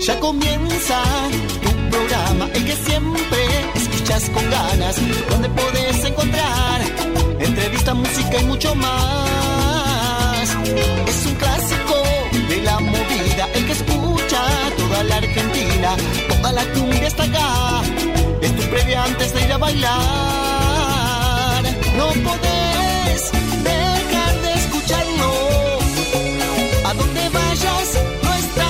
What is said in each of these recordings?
Ya comienza tu programa, el que siempre escuchas con ganas, donde podés encontrar entrevista, música y mucho más. Es un clásico de la movida, el que escucha toda la Argentina, toda la cumbia está acá. Es tu previa antes de ir a bailar. No podés dejar de escucharlo. A donde vayas, no estás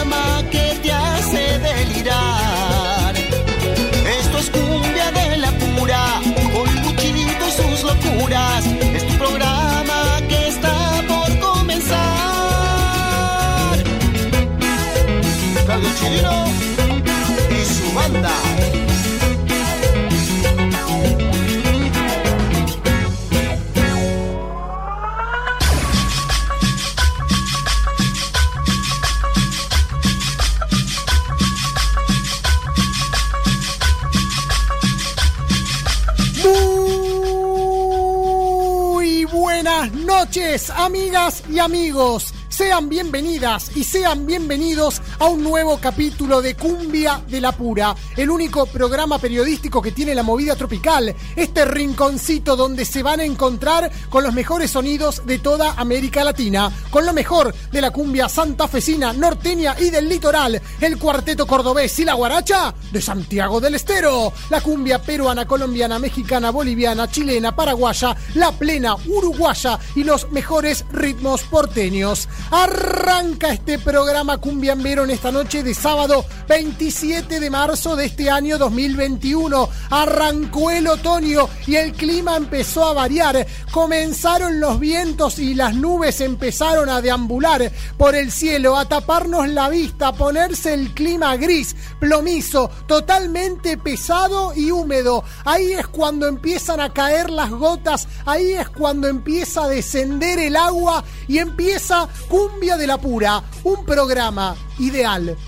amigas y amigos. Sean bienvenidas y sean bienvenidos a un nuevo capítulo de Cumbia de la Pura, el único programa periodístico que tiene la movida tropical, este rinconcito donde se van a encontrar con los mejores sonidos de toda América Latina, con lo mejor de la cumbia santafesina, norteña y del litoral, el cuarteto cordobés y la guaracha de Santiago del Estero, la cumbia peruana, colombiana, mexicana, boliviana, chilena, paraguaya, la plena uruguaya y los mejores ritmos porteños. Arranca este programa cumbiambero esta noche de sábado 27 de marzo de este año 2021. Arrancó el otoño y el clima empezó a variar. Comenzaron los vientos y las nubes empezaron a deambular por el cielo, a taparnos la vista, a ponerse el clima gris, plomizo, totalmente pesado y húmedo. Ahí es cuando empiezan a caer las gotas, ahí es cuando empieza a descender el agua y empieza Cumbia de la Pura, un programa ideal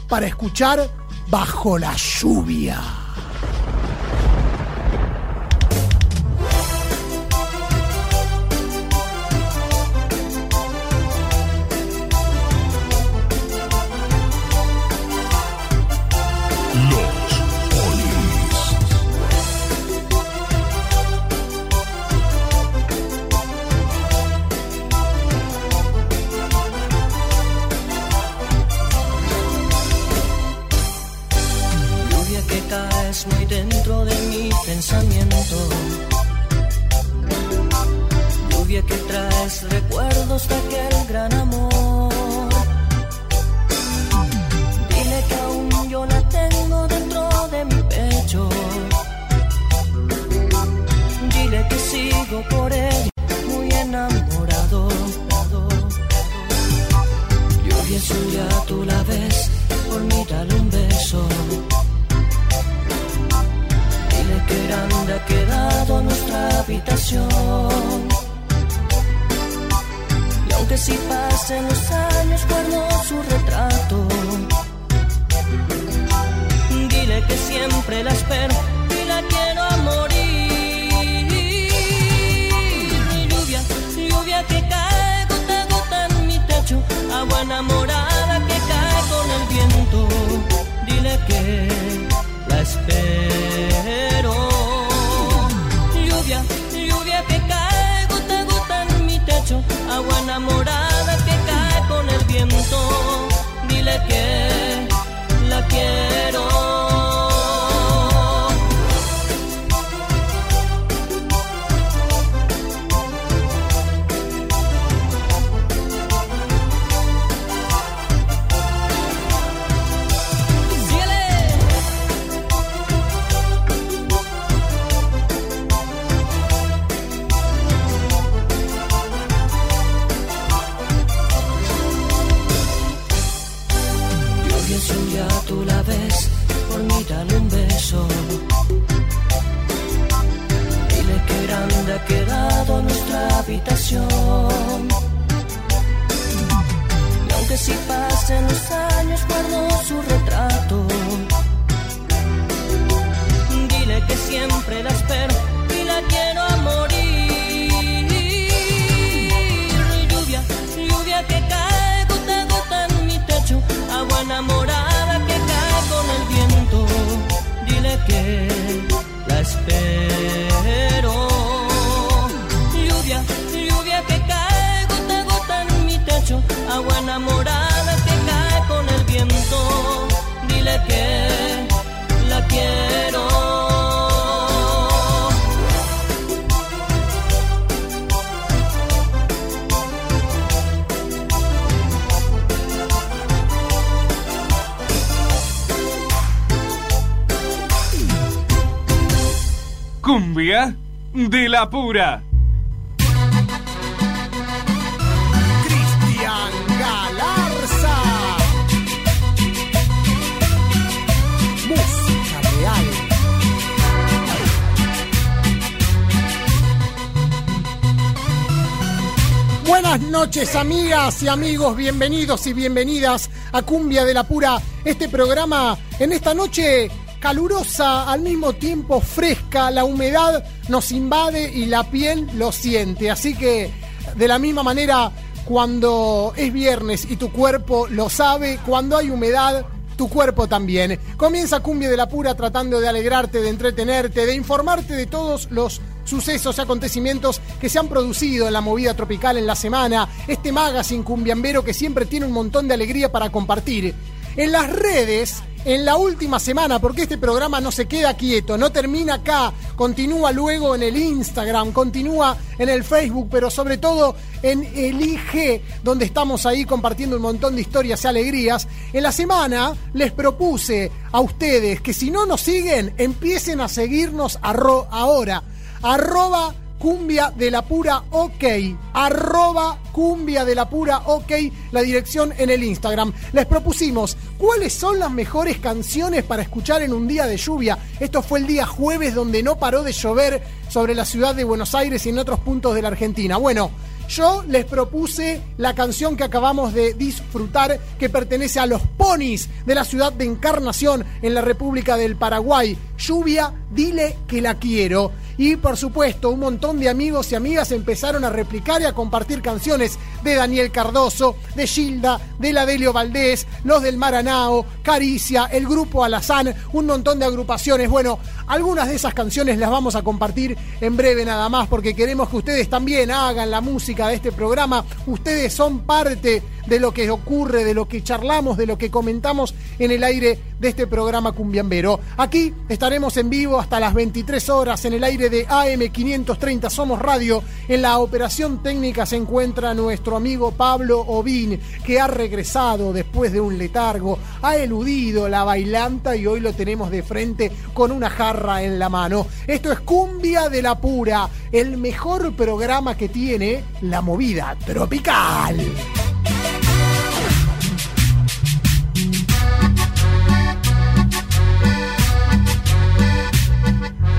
para escuchar bajo la lluvia. Lluvia que traes recuerdos de aquel gran amor. De la pura. Cristian Galarza. Música real. Buenas noches amigas y amigos, bienvenidos y bienvenidas a Cumbia de la Pura, este programa en esta noche calurosa, al mismo tiempo fresca, la humedad nos invade y la piel lo siente, así que de la misma manera cuando es viernes y tu cuerpo lo sabe, cuando hay humedad tu cuerpo también. Comienza Cumbia de la Pura tratando de alegrarte, de entretenerte, de informarte de todos los sucesos y acontecimientos que se han producido en la movida tropical en la semana, este magazine cumbiambero que siempre tiene un montón de alegría para compartir. En las redes, en la última semana, porque este programa no se queda quieto, no termina acá, continúa luego en el Instagram, continúa en el Facebook, pero sobre todo en el IG, donde estamos ahí compartiendo un montón de historias y alegrías. En la semana les propuse a ustedes que si no nos siguen, empiecen a seguirnos ahora. Arroba cumbia de la pura ok. Arroba cumbia de la pura ok. La dirección en el Instagram. Les propusimos cuáles son las mejores canciones para escuchar en un día de lluvia. Esto fue el día jueves donde no paró de llover sobre la ciudad de Buenos Aires y en otros puntos de la Argentina. Bueno. Yo les propuse la canción que acabamos de disfrutar, que pertenece a los ponis de la ciudad de Encarnación en la República del Paraguay. Lluvia, dile que la quiero. Y por supuesto, un montón de amigos y amigas empezaron a replicar y a compartir canciones de Daniel Cardoso, de Gilda, de la Delio Valdés, los del Maranao, Caricia, el grupo Alazán, un montón de agrupaciones. Bueno, algunas de esas canciones las vamos a compartir en breve nada más, porque queremos que ustedes también hagan la música de este programa. Ustedes son parte de lo que ocurre, de lo que charlamos, de lo que comentamos en el aire de este programa Cumbiambero. Aquí estaremos en vivo hasta las 23 horas en el aire de AM530 Somos Radio. En la operación técnica se encuentra nuestro amigo Pablo Ovín, que ha regresado después de un letargo, ha eludido la bailanta y hoy lo tenemos de frente con una jarra en la mano. Esto es Cumbia de la Pura, el mejor programa que tiene la movida tropical.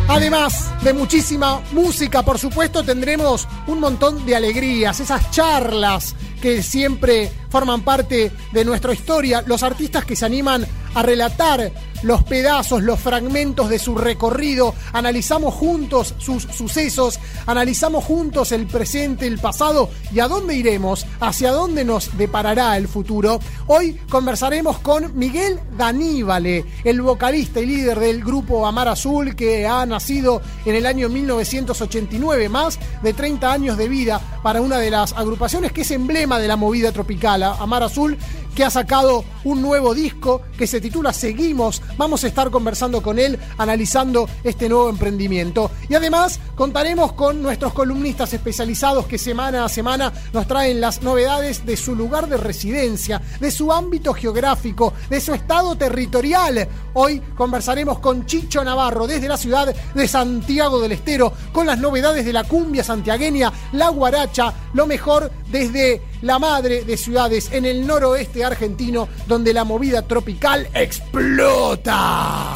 Además de muchísima música, por supuesto, tendremos un montón de alegrías, esas charlas que siempre forman parte de nuestra historia, los artistas que se animan a relatar los pedazos, los fragmentos de su recorrido, analizamos juntos sus sucesos, analizamos juntos el presente, el pasado y a dónde iremos, hacia dónde nos deparará el futuro. Hoy conversaremos con Miguel Daníbale, el vocalista y líder del grupo Amar Azul que ha nacido en el año 1989, más de 30 años de vida para una de las agrupaciones que es emblema de la movida tropical, Amar Azul, que ha sacado un nuevo disco que se titula Seguimos. Vamos a estar conversando con él, analizando este nuevo emprendimiento. Y además contaremos con nuestros columnistas especializados que semana a semana nos traen las novedades de su lugar de residencia, de su ámbito geográfico, de su estado territorial. Hoy conversaremos con Chicho Navarro desde la ciudad de Santiago del Estero con las novedades de la cumbia santiagueña, la guaracha, lo mejor desde la madre de ciudades en el noroeste argentino donde la movida tropical explota.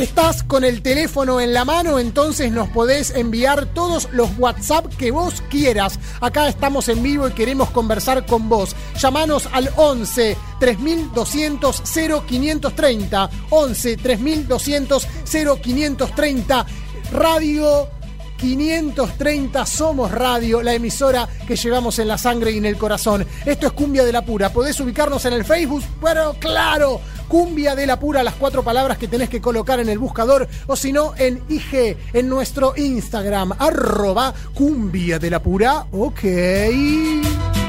Estás con el teléfono en la mano, entonces nos podés enviar todos los WhatsApp que vos quieras. Acá estamos en vivo y queremos conversar con vos. Llamanos al 11 3200 0530. 11 3200 0530. Radio 530 Somos Radio, la emisora que llevamos en la sangre y en el corazón. Esto es Cumbia de la Pura. Podés ubicarnos en el Facebook, pero claro, Cumbia de la Pura, las cuatro palabras que tenés que colocar en el buscador, o si no, en IG, en nuestro Instagram, arroba Cumbia de la Pura. Ok.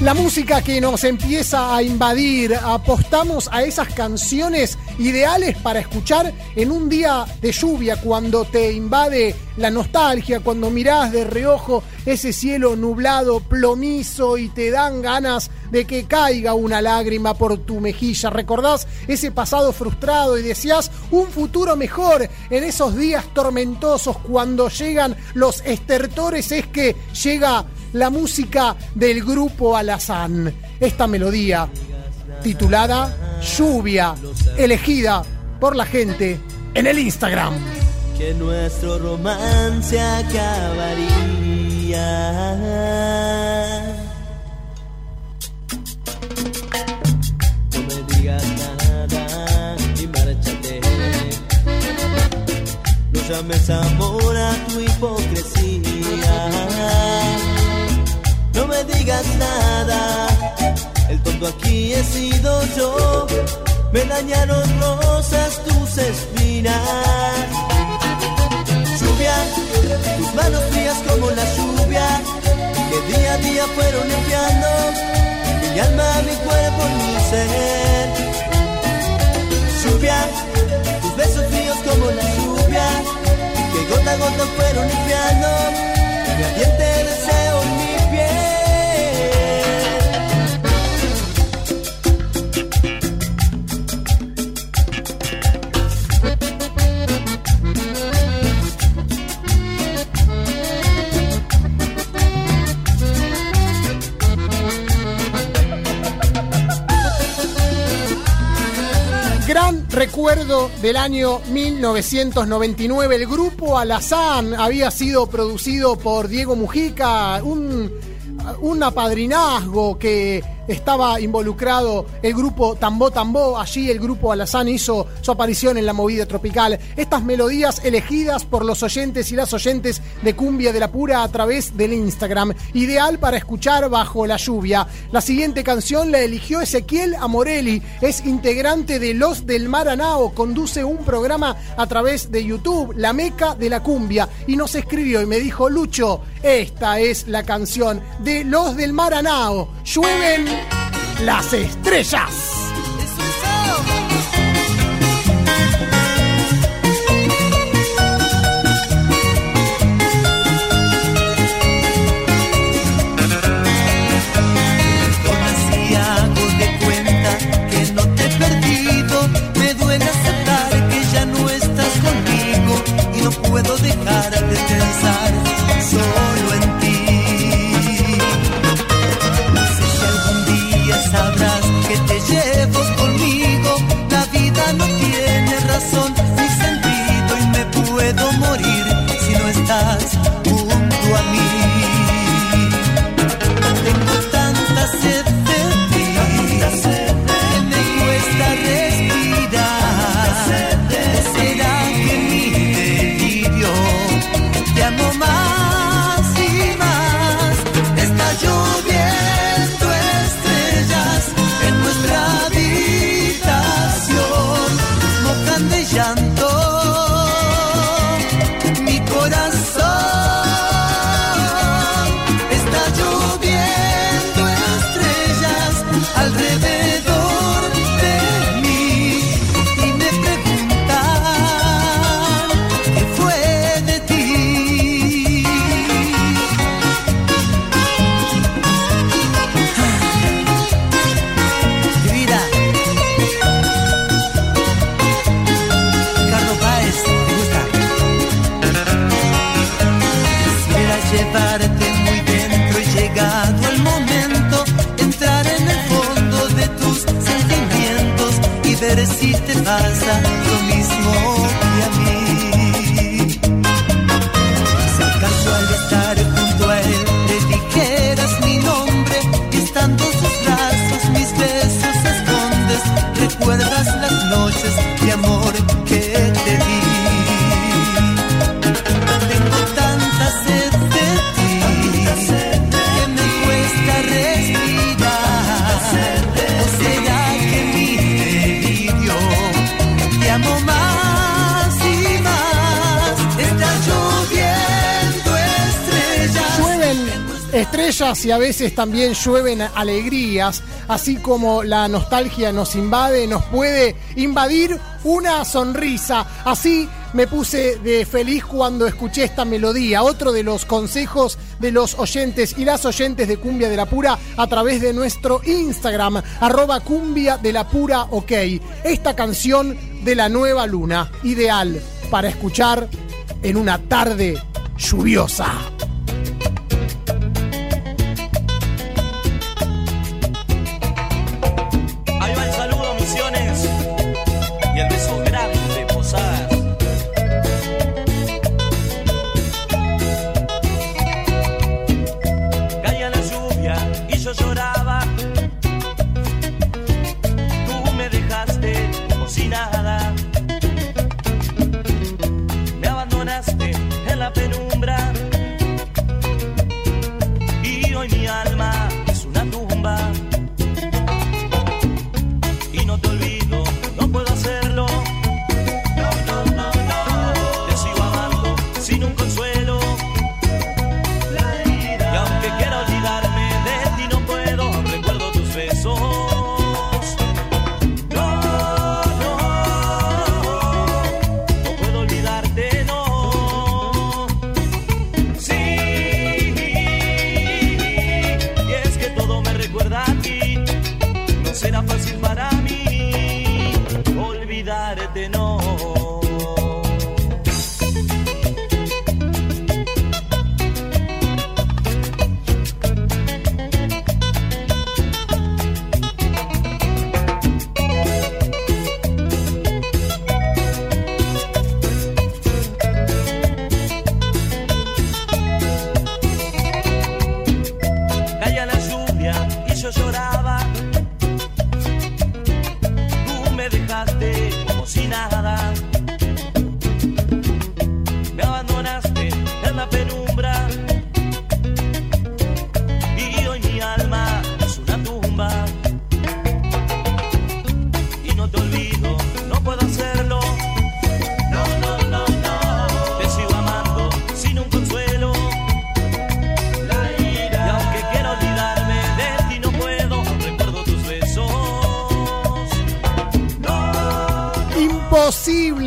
La música que nos empieza a invadir, apostamos a esas canciones ideales para escuchar en un día de lluvia, cuando te invade la nostalgia, cuando mirás de reojo ese cielo nublado, plomizo y te dan ganas de que caiga una lágrima por tu mejilla. ¿Recordás ese pasado frustrado y deseas un futuro mejor en esos días tormentosos cuando llegan los estertores? Es que llega la música del grupo Alazán. Esta melodía titulada Lluvia, elegida por la gente en el Instagram. que nuestro romance acabaría. No me digas nada y amor a tu hipocresía. Me digas nada, el tonto aquí he sido yo. Me dañaron rosas tus espinas lluvia, tus manos frías como la lluvia, que día a día fueron limpiando mi alma, mi cuerpo, mi ser. Lluvia, tus besos fríos como la lluvia, que gota a gota fueron limpiando mi ardiente recuerdo del año 1999. El grupo Alazán había sido producido por Diego Mujica, un, un apadrinazgo que estaba involucrado el grupo Tambó Tambó. Allí el grupo Alazán hizo su aparición en la movida tropical. Estas melodías elegidas por los oyentes y las oyentes de Cumbia de la Pura a través del Instagram. Ideal para escuchar bajo la lluvia. La siguiente canción la eligió Ezequiel Amorelli. Es integrante de Los del Maranao. Conduce un programa a través de YouTube, La Meca de la Cumbia. Y nos escribió y me dijo, Lucho, esta es la canción de Los del Maranao. Llueven las estrellas. Y a veces también llueven alegrías, así como la nostalgia nos invade, nos puede invadir una sonrisa. Así me puse de feliz cuando escuché esta melodía. Otro de los consejos de los oyentes y las oyentes de Cumbia de la Pura a través de nuestro Instagram, arroba cumbia de la pura ok. Esta canción de la nueva luna, ideal para escuchar en una tarde lluviosa.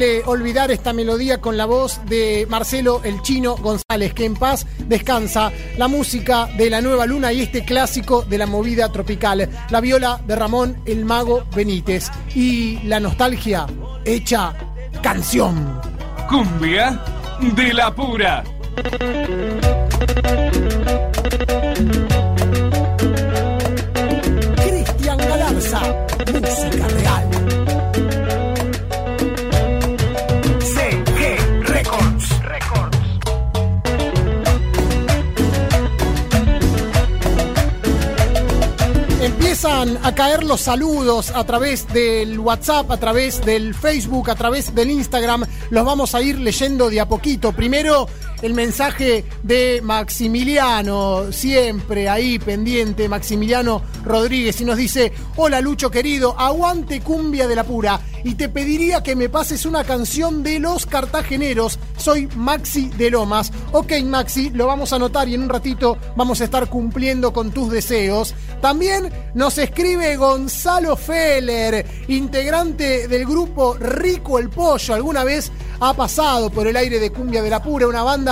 Olvidar esta melodía con la voz de Marcelo el Chino González, que en paz descansa la música de la nueva luna y este clásico de la movida tropical, la viola de Ramón el Mago Benítez y la nostalgia hecha canción. Cumbia de la Pura. A caer los saludos a través del WhatsApp, a través del Facebook, a través del Instagram. Los vamos a ir leyendo de a poquito. Primero, el mensaje de Maximiliano, siempre ahí pendiente, Maximiliano Rodríguez, y nos dice, hola Lucho querido, aguante cumbia de la pura, y te pediría que me pases una canción de los cartageneros, soy Maxi de Lomas. Ok Maxi, lo vamos a anotar y en un ratito vamos a estar cumpliendo con tus deseos. También nos escribe Gonzalo Feller, integrante del grupo Rico el Pollo, alguna vez ha pasado por el aire de Cumbia de la Pura, una banda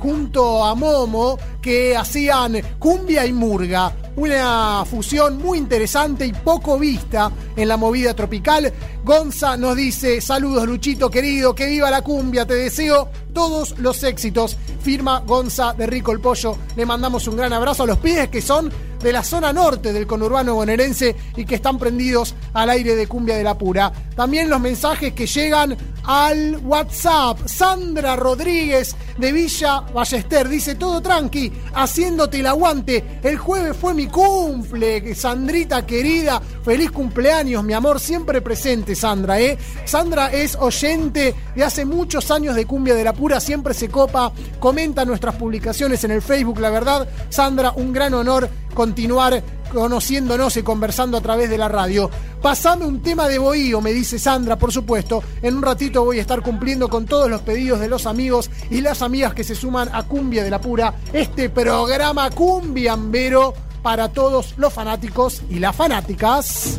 junto a Momo que hacían cumbia y murga, una fusión muy interesante y poco vista en la movida tropical. Gonza nos dice, saludos Luchito querido, que viva la cumbia, te deseo todos los éxitos. Firma Gonza de Rico el Pollo, le mandamos un gran abrazo a los pies que son de la zona norte del conurbano bonaerense y que están prendidos al aire de Cumbia de la Pura. También los mensajes que llegan al WhatsApp. Sandra Rodríguez de Villa Ballester dice todo tranqui, haciéndote el aguante. El jueves fue mi cumple, Sandrita querida, feliz cumpleaños, mi amor, siempre presente, Sandra, ¿eh? Sandra es oyente de hace muchos años de Cumbia de la Pura, siempre se copa, comenta nuestras publicaciones en el Facebook, la verdad, Sandra, un gran honor continuar conociéndonos y conversando a través de la radio. Pasame un tema de bohío, me dice Sandra, por supuesto. En un ratito voy a estar cumpliendo con todos los pedidos de los amigos y las amigas que se suman a Cumbia de la Pura, este programa cumbiambero para todos los fanáticos y las fanáticas.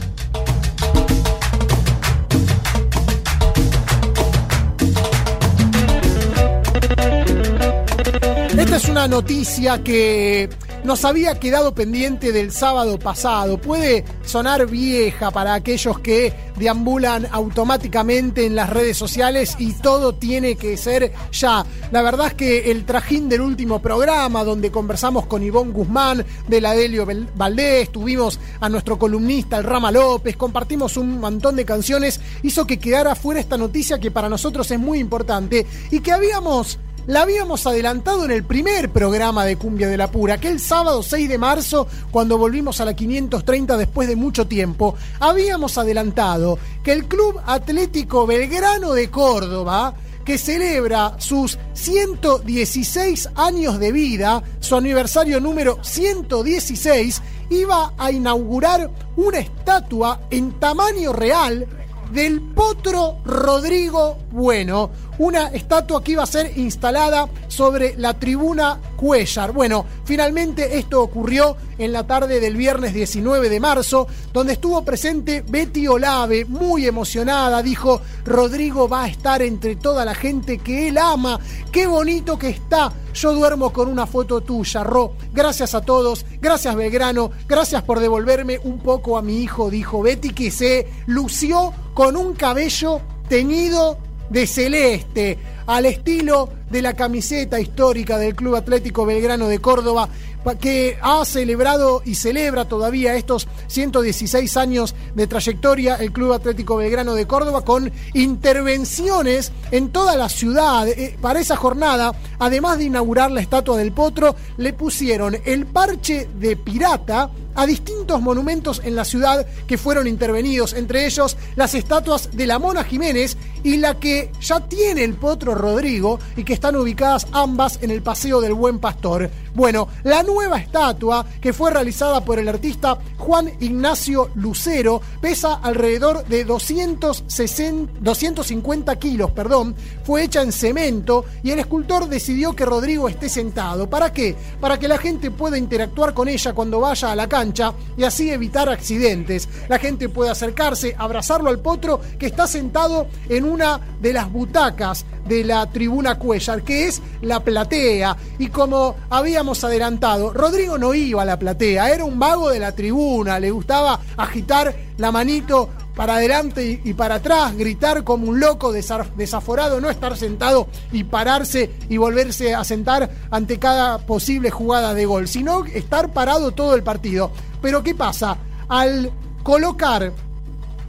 Esta es una noticia que nos había quedado pendiente del sábado pasado. Puede sonar vieja para aquellos que deambulan automáticamente en las redes sociales y todo tiene que ser ya. La verdad es que el trajín del último programa, donde conversamos con Ivonne Guzmán de la Delio Valdés, tuvimos a nuestro columnista, el Rama López, compartimos un montón de canciones, hizo que quedara fuera esta noticia que para nosotros es muy importante y que habíamos la habíamos adelantado en el primer programa de Cumbia de la Pura, aquel sábado 6 de marzo, cuando volvimos a la 530 después de mucho tiempo. Habíamos adelantado que el Club Atlético Belgrano de Córdoba, que celebra sus 116 años de vida, su aniversario número 116, iba a inaugurar una estatua en tamaño real del potro Rodrigo Bueno, una estatua que iba a ser instalada sobre la tribuna Cuellar. Bueno, finalmente esto ocurrió en la tarde del viernes 19 de marzo, donde estuvo presente Betty Olave, muy emocionada, dijo, Rodrigo va a estar entre toda la gente que él ama, qué bonito que está, yo duermo con una foto tuya, Ro, gracias a todos, gracias Belgrano, gracias por devolverme un poco a mi hijo, dijo Betty, que se lució con un cabello teñido de celeste, al estilo de la camiseta histórica del Club Atlético Belgrano de Córdoba, que ha celebrado y celebra todavía estos 116 años de trayectoria el Club Atlético Belgrano de Córdoba con intervenciones en toda la ciudad. Eh, para esa jornada, además de inaugurar la estatua del potro, le pusieron el parche de pirata a distintos monumentos en la ciudad que fueron intervenidos, entre ellos las estatuas de la Mona Jiménez y la que ya tiene el potro Rodrigo y que están ubicadas ambas en el Paseo del Buen Pastor. Bueno, la nueva estatua que fue realizada por el artista Juan Ignacio Lucero pesa alrededor de 260, 250 kilos, perdón, fue hecha en cemento y el escultor decidió que Rodrigo esté sentado. ¿Para qué? Para que la gente pueda interactuar con ella cuando vaya a la cancha y así evitar accidentes. La gente puede acercarse, abrazarlo al potro que está sentado en una de las butacas de la tribuna Cuellar, que es la platea. Y como habíamos adelantado, Rodrigo no iba a la platea, era un vago de la tribuna, le gustaba agitar la manito para adelante y para atrás, gritar como un loco desaforado, no estar sentado y pararse y volverse a sentar ante cada posible jugada de gol, sino estar parado todo el partido. Pero ¿qué pasa? Al colocar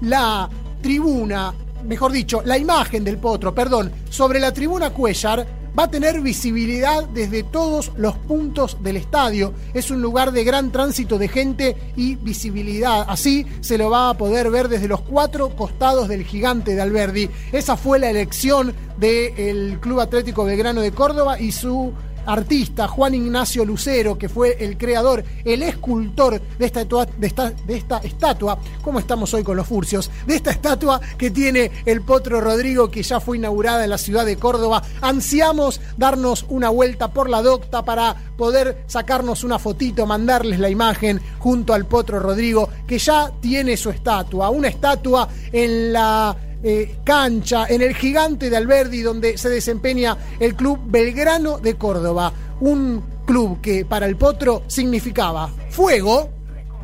la tribuna mejor dicho, la imagen del potro, perdón, sobre la tribuna Cuellar va a tener visibilidad desde todos los puntos del estadio. Es un lugar de gran tránsito de gente y visibilidad. Así se lo va a poder ver desde los cuatro costados del gigante de Alberdi. Esa fue la elección del Club Atlético Belgrano de Córdoba y su artista Juan Ignacio Lucero, que fue el creador, el escultor de esta, de esta, de esta estatua, ¿cómo estamos hoy con los furcios? De esta estatua que tiene el Potro Rodrigo, que ya fue inaugurada en la ciudad de Córdoba. Ansiamos darnos una vuelta por la docta para poder sacarnos una fotito, mandarles la imagen junto al Potro Rodrigo, que ya tiene su estatua, una estatua en la eh, cancha, en el gigante de Alberdi, donde se desempeña el club Belgrano de Córdoba. Un club que para el potro significaba fuego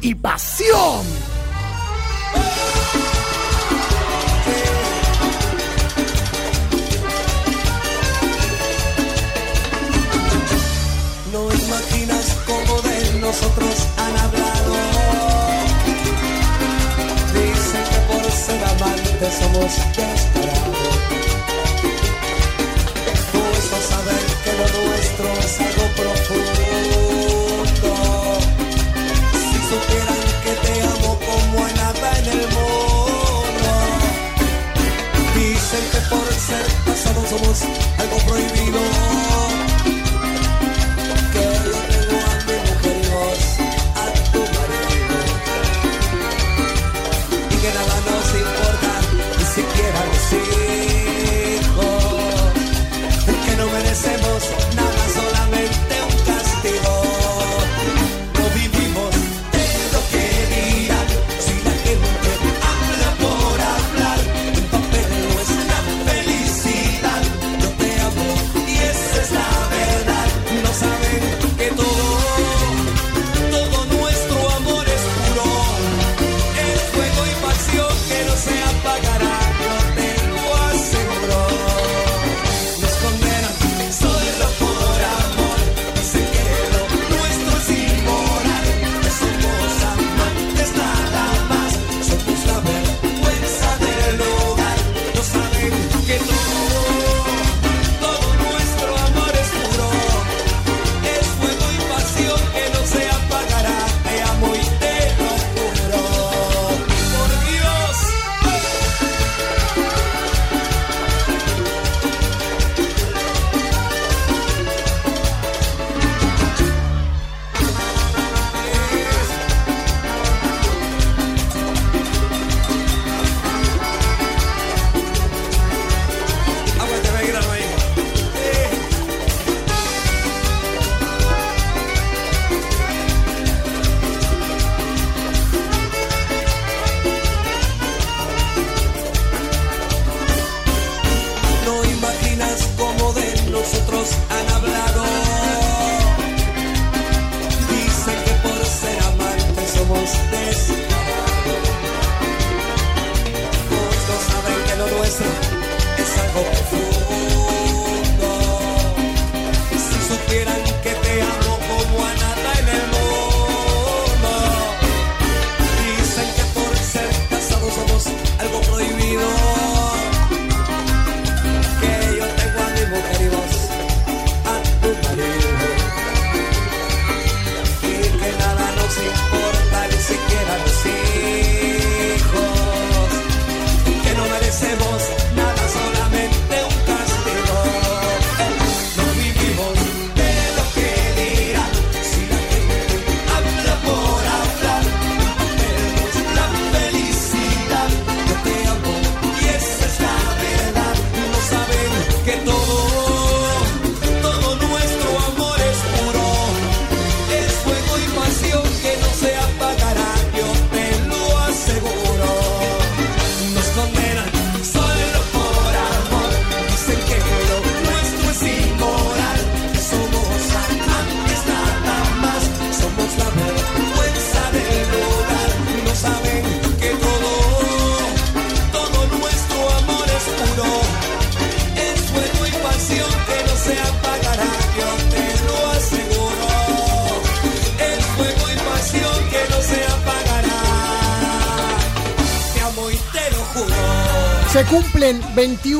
y pasión. No imaginas cómo de nosotros han hablado somos desesperados. Pues no saber que lo nuestro es algo profundo. Si supieran que te amo como a nada en el mundo. Dicen que por ser casados somos algo prohibido.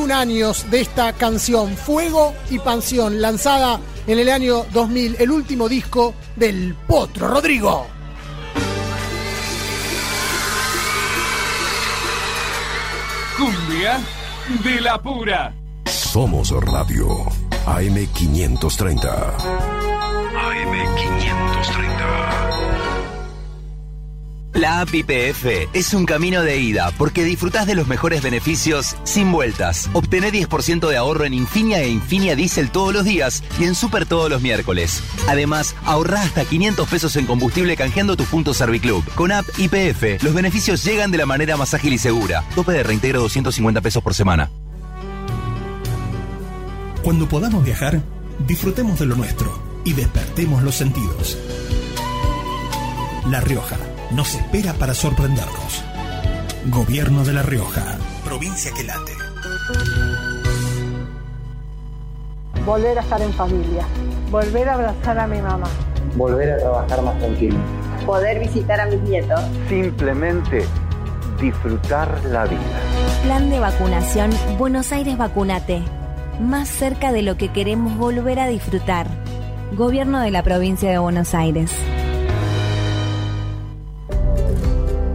21 años de esta canción, Fuego y Pasión, lanzada en el año 2000, el último disco del Potro Rodrigo. Cumbia de la pura. Somos Radio AM530. AM530. La app IPF es un camino de ida porque disfrutás de los mejores beneficios sin vueltas. Obtené 10% de ahorro en Infinia e Infinia Diesel todos los días y en Super todos los miércoles. Además, ahorrá hasta 500 pesos en combustible canjeando tus puntos Serviclub. Con app IPF, los beneficios llegan de la manera más ágil y segura. Tope de reintegro 250 pesos por semana. Cuando podamos viajar, disfrutemos de lo nuestro y despertemos los sentidos. La Rioja nos espera para sorprendernos. Gobierno de La Rioja, provincia que late. Volver a estar en familia. Volver a abrazar a mi mamá. Volver a trabajar más tranquilo. Poder visitar a mis nietos. Simplemente disfrutar la vida. Plan de vacunación Buenos Aires Vacunate. Más cerca de lo que queremos volver a disfrutar. Gobierno de la provincia de Buenos Aires.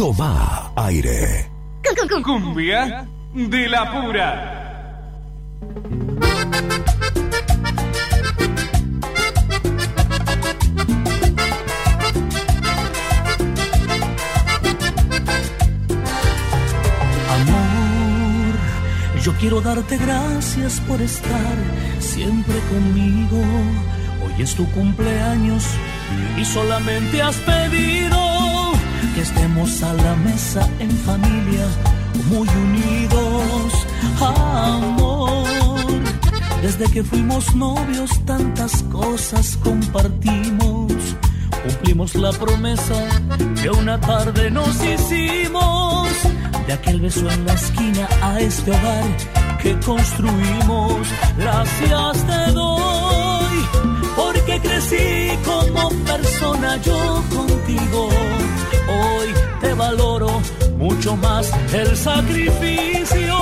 Toma aire. Cumbia de la pura. Amor, yo quiero darte gracias por estar siempre conmigo. Hoy es tu cumpleaños y solamente has pedido que estemos a la mesa en familia, muy unidos. Amor, desde que fuimos novios tantas cosas compartimos. Cumplimos la promesa que una tarde nos hicimos de aquel beso en la esquina a este hogar que construimos. Gracias te doy porque crecí como persona yo contigo. Hoy te valoro mucho más el sacrificio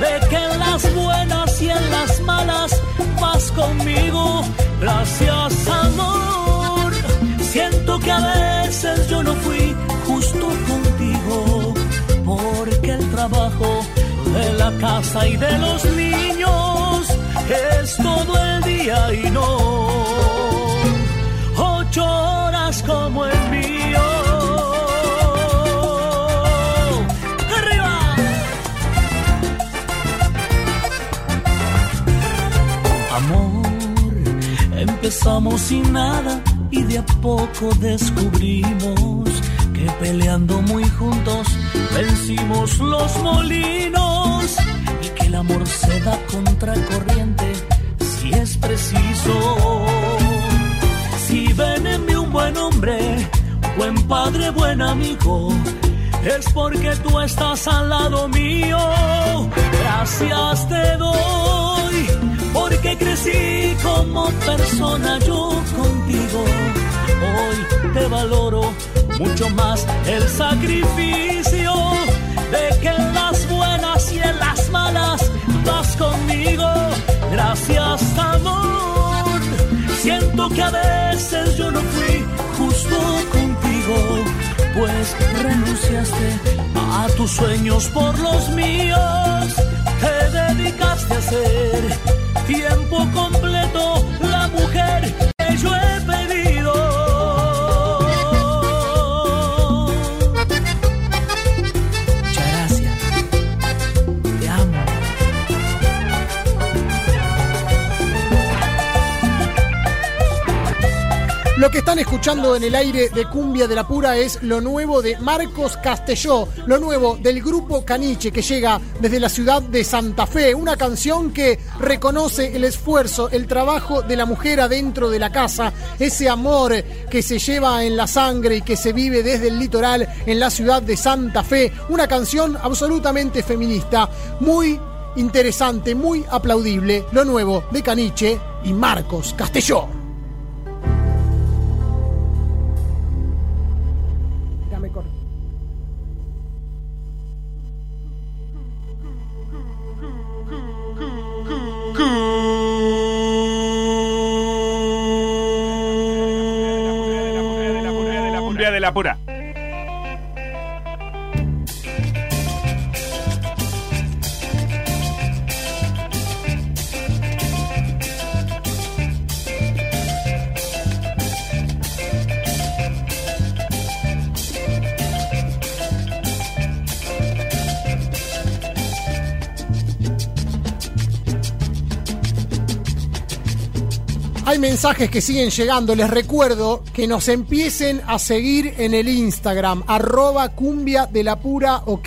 de que en las buenas y en las malas vas conmigo. Gracias amor. Siento que a veces yo no fui justo contigo porque el trabajo de la casa y de los niños es todo el día y no ocho horas como el mío. Amor, empezamos sin nada y de a poco descubrimos que peleando muy juntos vencimos los molinos y que el amor se da contracorriente si es preciso. Si ven en mí un buen hombre, buen padre, buen amigo, es porque tú estás al lado mío. Gracias te doy, porque crecí como persona yo contigo. Hoy te valoro mucho más el sacrificio de que en las buenas y en las malas vas conmigo. Gracias, amor. Siento que a veces yo no fui justo contigo, pues renunciaste a tus sueños por los míos. Te dedicaste a ser tiempo completo Lo que están escuchando en el aire de Cumbia de la Pura es lo nuevo de Marcos Castelló, lo nuevo del grupo Caniche que llega desde la ciudad de Santa Fe, una canción que reconoce el esfuerzo, el trabajo de la mujer adentro de la casa, ese amor que se lleva en la sangre y que se vive desde el litoral en la ciudad de Santa Fe, una canción absolutamente feminista, muy interesante, muy aplaudible, lo nuevo de Caniche y Marcos Castelló. Cumbia mensajes que siguen llegando. Les recuerdo que nos empiecen a seguir en el Instagram, arroba cumbia de la pura ok.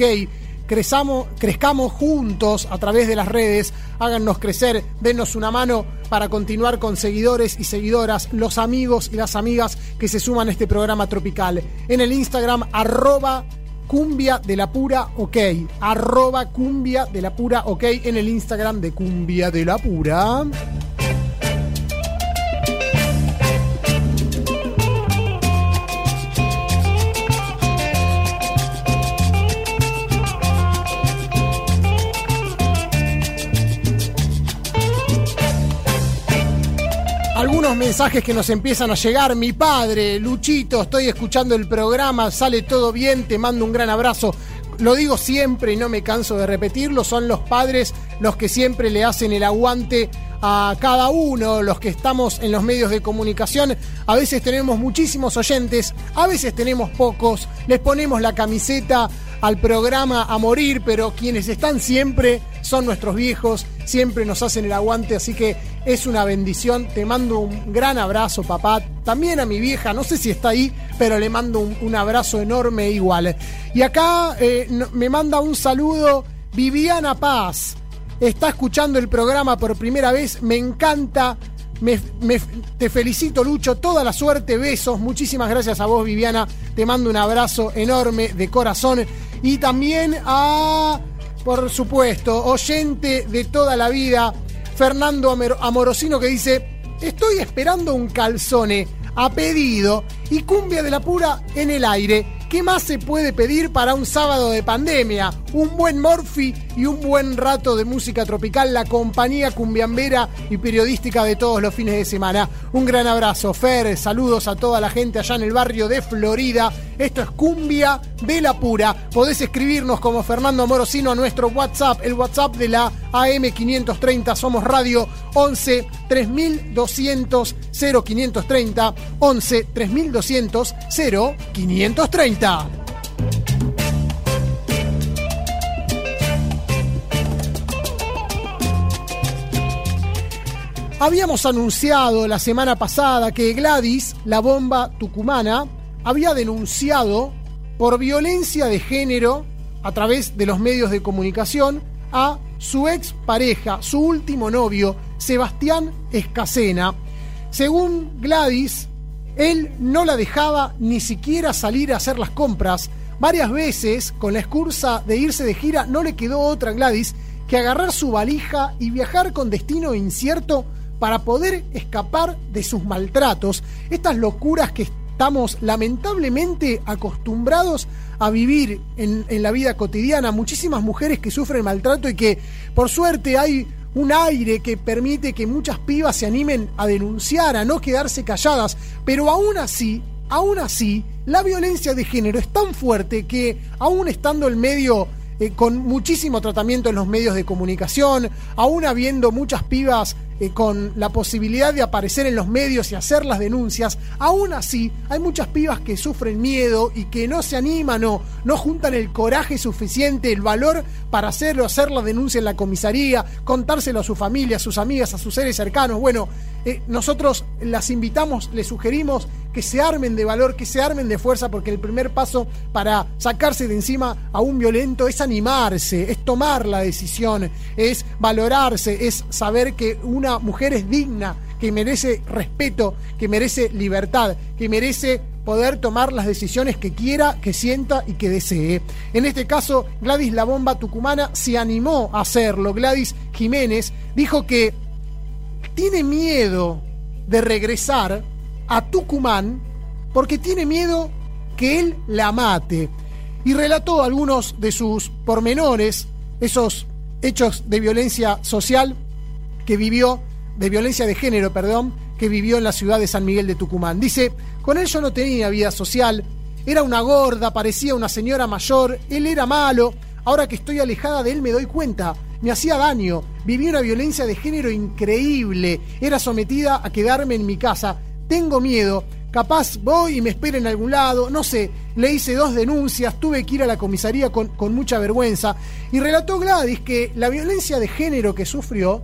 crezamos, crezcamos juntos a través de las redes, háganos crecer, denos una mano para continuar con seguidores y seguidoras, los amigos y las amigas que se suman a este programa tropical. En el Instagram, arroba cumbia de la pura ok, arroba cumbia de la pura ok en el Instagram de cumbia de la pura. Algunos mensajes que nos empiezan a llegar. Mi padre, Luchito, estoy escuchando el programa, sale todo bien, te mando un gran abrazo. Lo digo siempre y no me canso de repetirlo, son los padres los que siempre le hacen el aguante a cada uno, los que estamos en los medios de comunicación. A veces tenemos muchísimos oyentes, a veces tenemos pocos, les ponemos la camiseta al programa a morir, pero quienes están siempre son nuestros viejos, siempre nos hacen el aguante, así que es una bendición. Te mando un gran abrazo, papá. También a mi vieja, no sé si está ahí, pero le mando un, abrazo enorme igual. Y acá eh, me manda un saludo Viviana Paz. Está escuchando el programa por primera vez, me encanta. Me- te felicito, Lucho. Toda la suerte, besos. Muchísimas gracias a vos, Viviana. Te mando un abrazo enorme de corazón. Y también a, por supuesto, oyente de toda la vida, Fernando Amorosino, que dice: Estoy esperando un calzone a pedido y cumbia de la pura en el aire. ¿Qué más se puede pedir para un sábado de pandemia? Un buen Morphy y un buen rato de música tropical, la compañía cumbiambera y periodística de todos los fines de semana. Un gran abrazo, Fer, saludos a toda la gente allá en el barrio de Florida. Esto es Cumbia de la Pura. Podés escribirnos como Fernando Morosino a nuestro WhatsApp, el WhatsApp de la AM530 Somos Radio 11 3200 0530 11 3200 0530. Habíamos anunciado la semana pasada que Gladys, la bomba tucumana, había denunciado por violencia de género a través de los medios de comunicación a su ex pareja, su último novio, Sebastián Escacena. Según Gladys, él no la dejaba ni siquiera salir a hacer las compras. Varias veces, con la excusa de irse de gira, no le quedó otra a Gladys que agarrar su valija y viajar con destino incierto para poder escapar de sus maltratos, estas locuras que estamos lamentablemente acostumbrados a vivir en, en la vida cotidiana. Muchísimas mujeres que sufren maltrato y que por suerte hay un aire que permite que muchas pibas se animen a denunciar, a no quedarse calladas, pero aún así, aún así, la violencia de género es tan fuerte que aún estando el medio eh, con muchísimo tratamiento en los medios de comunicación, aún habiendo muchas pibas eh, con la posibilidad de aparecer en los medios y hacer las denuncias, aún así hay muchas pibas que sufren miedo y que no se animan o no juntan el coraje suficiente, el valor para hacerlo, hacer la denuncia en la comisaría, contárselo a su familia, a sus amigas, a sus seres cercanos. Bueno, eh, nosotros las invitamos, les sugerimos que se armen de valor, que se armen de fuerza, porque el primer paso para sacarse de encima a un violento es animarse, es tomar la decisión, es valorarse, es saber que una mujer es digna, que merece respeto, que merece libertad, que merece poder tomar las decisiones que quiera, que sienta y que desee. En este caso, Gladys la bomba tucumana se animó a hacerlo. Gladys Jiménez dijo que tiene miedo de regresar a Tucumán porque tiene miedo que él la mate. Y relató algunos de sus pormenores, esos hechos de violencia social que vivió, de violencia de género, perdón, que vivió en la ciudad de San Miguel de Tucumán. Dice, con él yo no tenía vida social, era una gorda, parecía una señora mayor, él era malo, ahora que estoy alejada de él me doy cuenta, me hacía daño, viví una violencia de género increíble, era sometida a quedarme en mi casa, tengo miedo, capaz voy y me espero en algún lado, no sé, le hice dos denuncias, tuve que ir a la comisaría con, con mucha vergüenza, y relató Gladys que la violencia de género que sufrió,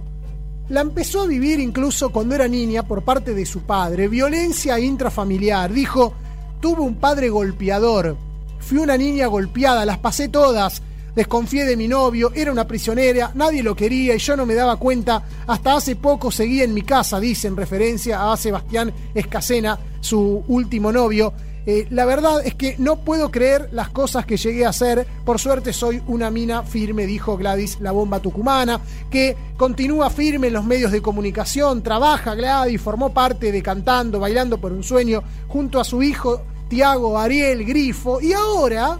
la empezó a vivir incluso cuando era niña por parte de su padre, violencia intrafamiliar. Dijo, tuve un padre golpeador, fui una niña golpeada, las pasé todas. desconfié de mi novio, era una prisionera, nadie lo quería y yo no me daba cuenta. Hasta hace poco seguía en mi casa, dice en referencia a Sebastián Escacena, su último novio. Eh, la verdad es que no puedo creer las cosas que llegué a hacer. Por suerte soy una mina firme, dijo Gladys, la bomba tucumana, que continúa firme en los medios de comunicación, trabaja Gladys, formó parte de Cantando, Bailando por un Sueño, junto a su hijo Tiago Ariel Grifo. Y ahora,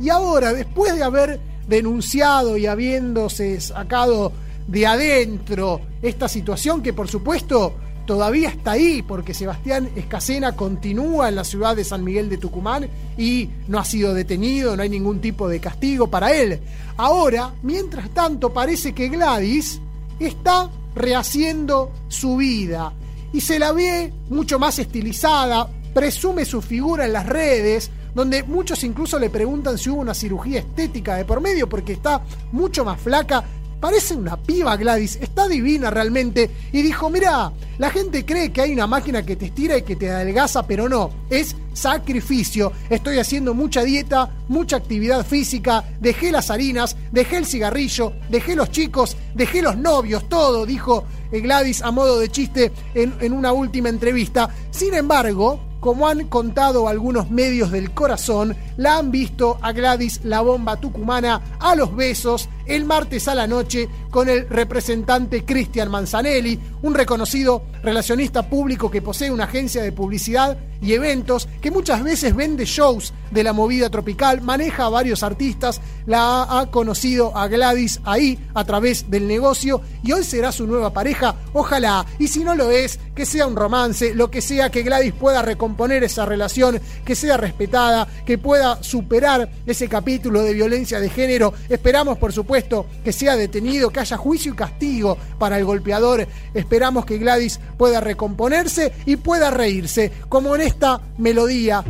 y ahora, después de haber denunciado y habiéndose sacado de adentro esta situación que por supuesto todavía está ahí porque Sebastián Escacena continúa en la ciudad de San Miguel de Tucumán y no ha sido detenido, no hay ningún tipo de castigo para él. Ahora, mientras tanto, parece que Gladys está rehaciendo su vida y se la ve mucho más estilizada, presume su figura en las redes, donde muchos incluso le preguntan si hubo una cirugía estética de por medio porque está mucho más flaca Parece una piba Gladys, está divina realmente. Y dijo, mira, la gente cree que hay una máquina que te estira y que te adelgaza, pero no, es sacrificio. Estoy haciendo mucha dieta, mucha actividad física, dejé las harinas, dejé el cigarrillo, dejé los chicos, dejé los novios, todo, dijo Gladys a modo de chiste en, en una última entrevista. Sin embargo, como han contado algunos medios del corazón, la han visto a Gladys la bomba tucumana a los besos el martes a la noche con el representante Cristian Manzanelli, un reconocido relacionista público que posee una agencia de publicidad y eventos que muchas veces vende shows de la movida tropical, maneja a varios artistas, la ha, conocido a Gladys ahí a través del negocio y hoy será su nueva pareja, ojalá, y si no lo es, que sea un romance, lo que sea que Gladys pueda recomponer esa relación, que sea respetada, que pueda superar ese capítulo de violencia de género, esperamos por supuesto que sea detenido, que haya juicio y castigo para el golpeador, esperamos que Gladys pueda recomponerse y pueda reírse, como en esta melodía,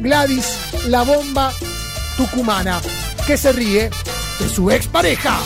Gladys, la bomba tucumana, que se ríe de su expareja.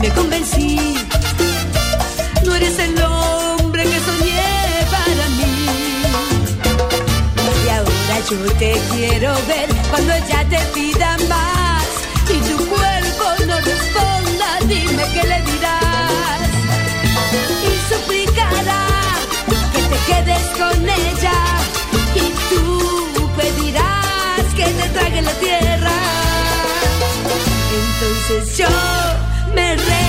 Me convencí. No eres el hombre que soñé para mí. Y ahora yo te quiero ver cuando ya te pidan más. Y tu cuerpo no responda, dime qué le dirás. Y suplicará que te quedes con ella y tú pedirás que te trague la tierra. Entonces yo me reiré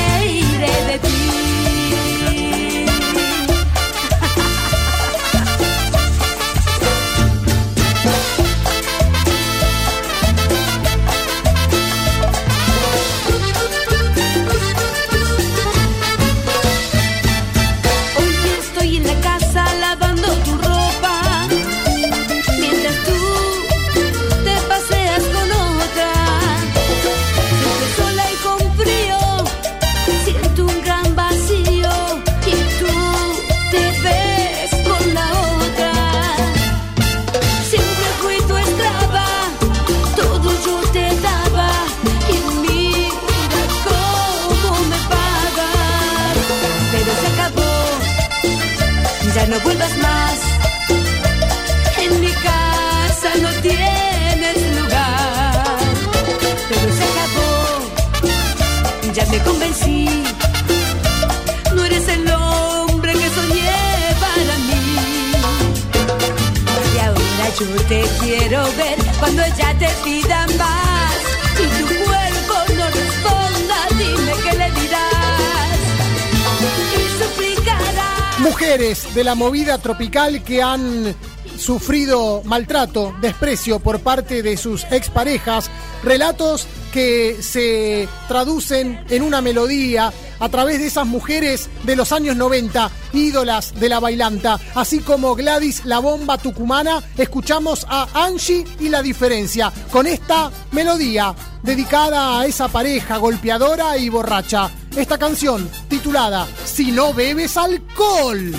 Mujeres de la movida tropical que han sufrido maltrato, desprecio por parte de sus exparejas, relatos que se traducen en una melodía a través de esas mujeres de los años 90, ídolas de la bailanta, así como Gladys la bomba tucumana, escuchamos a Angie y la diferencia con esta melodía dedicada a esa pareja golpeadora y borracha. Esta canción titulada Si no bebes alcohol.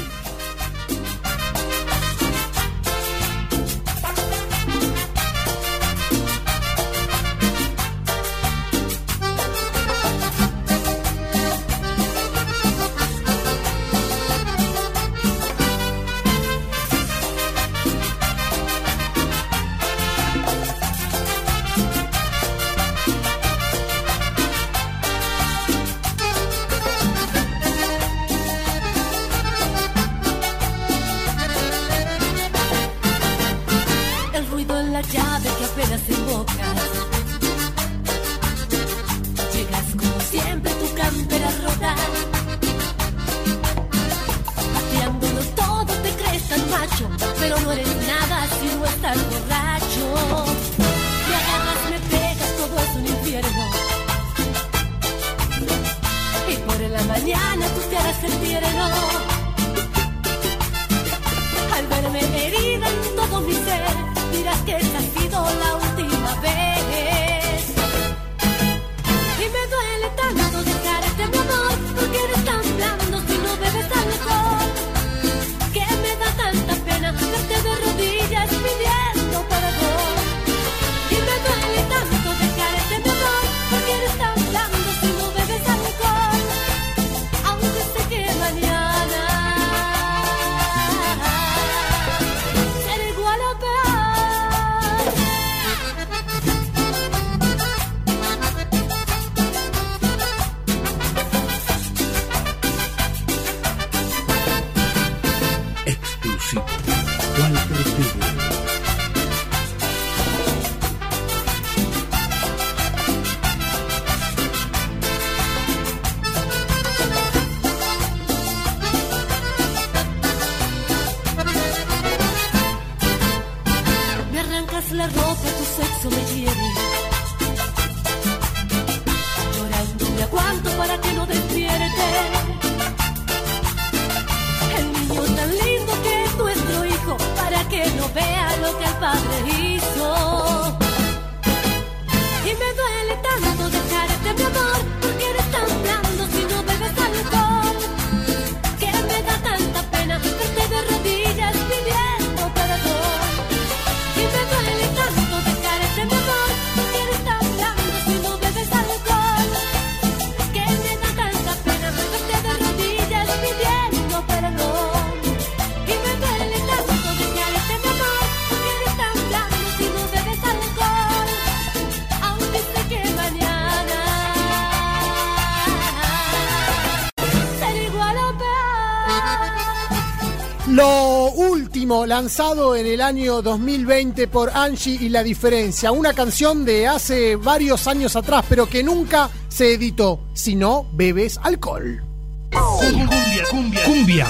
Lanzado en el año 2020 por Angie y La Diferencia, una canción de hace varios años atrás, pero que nunca se editó, si no bebes alcohol. Cumbia, cumbia, cumbia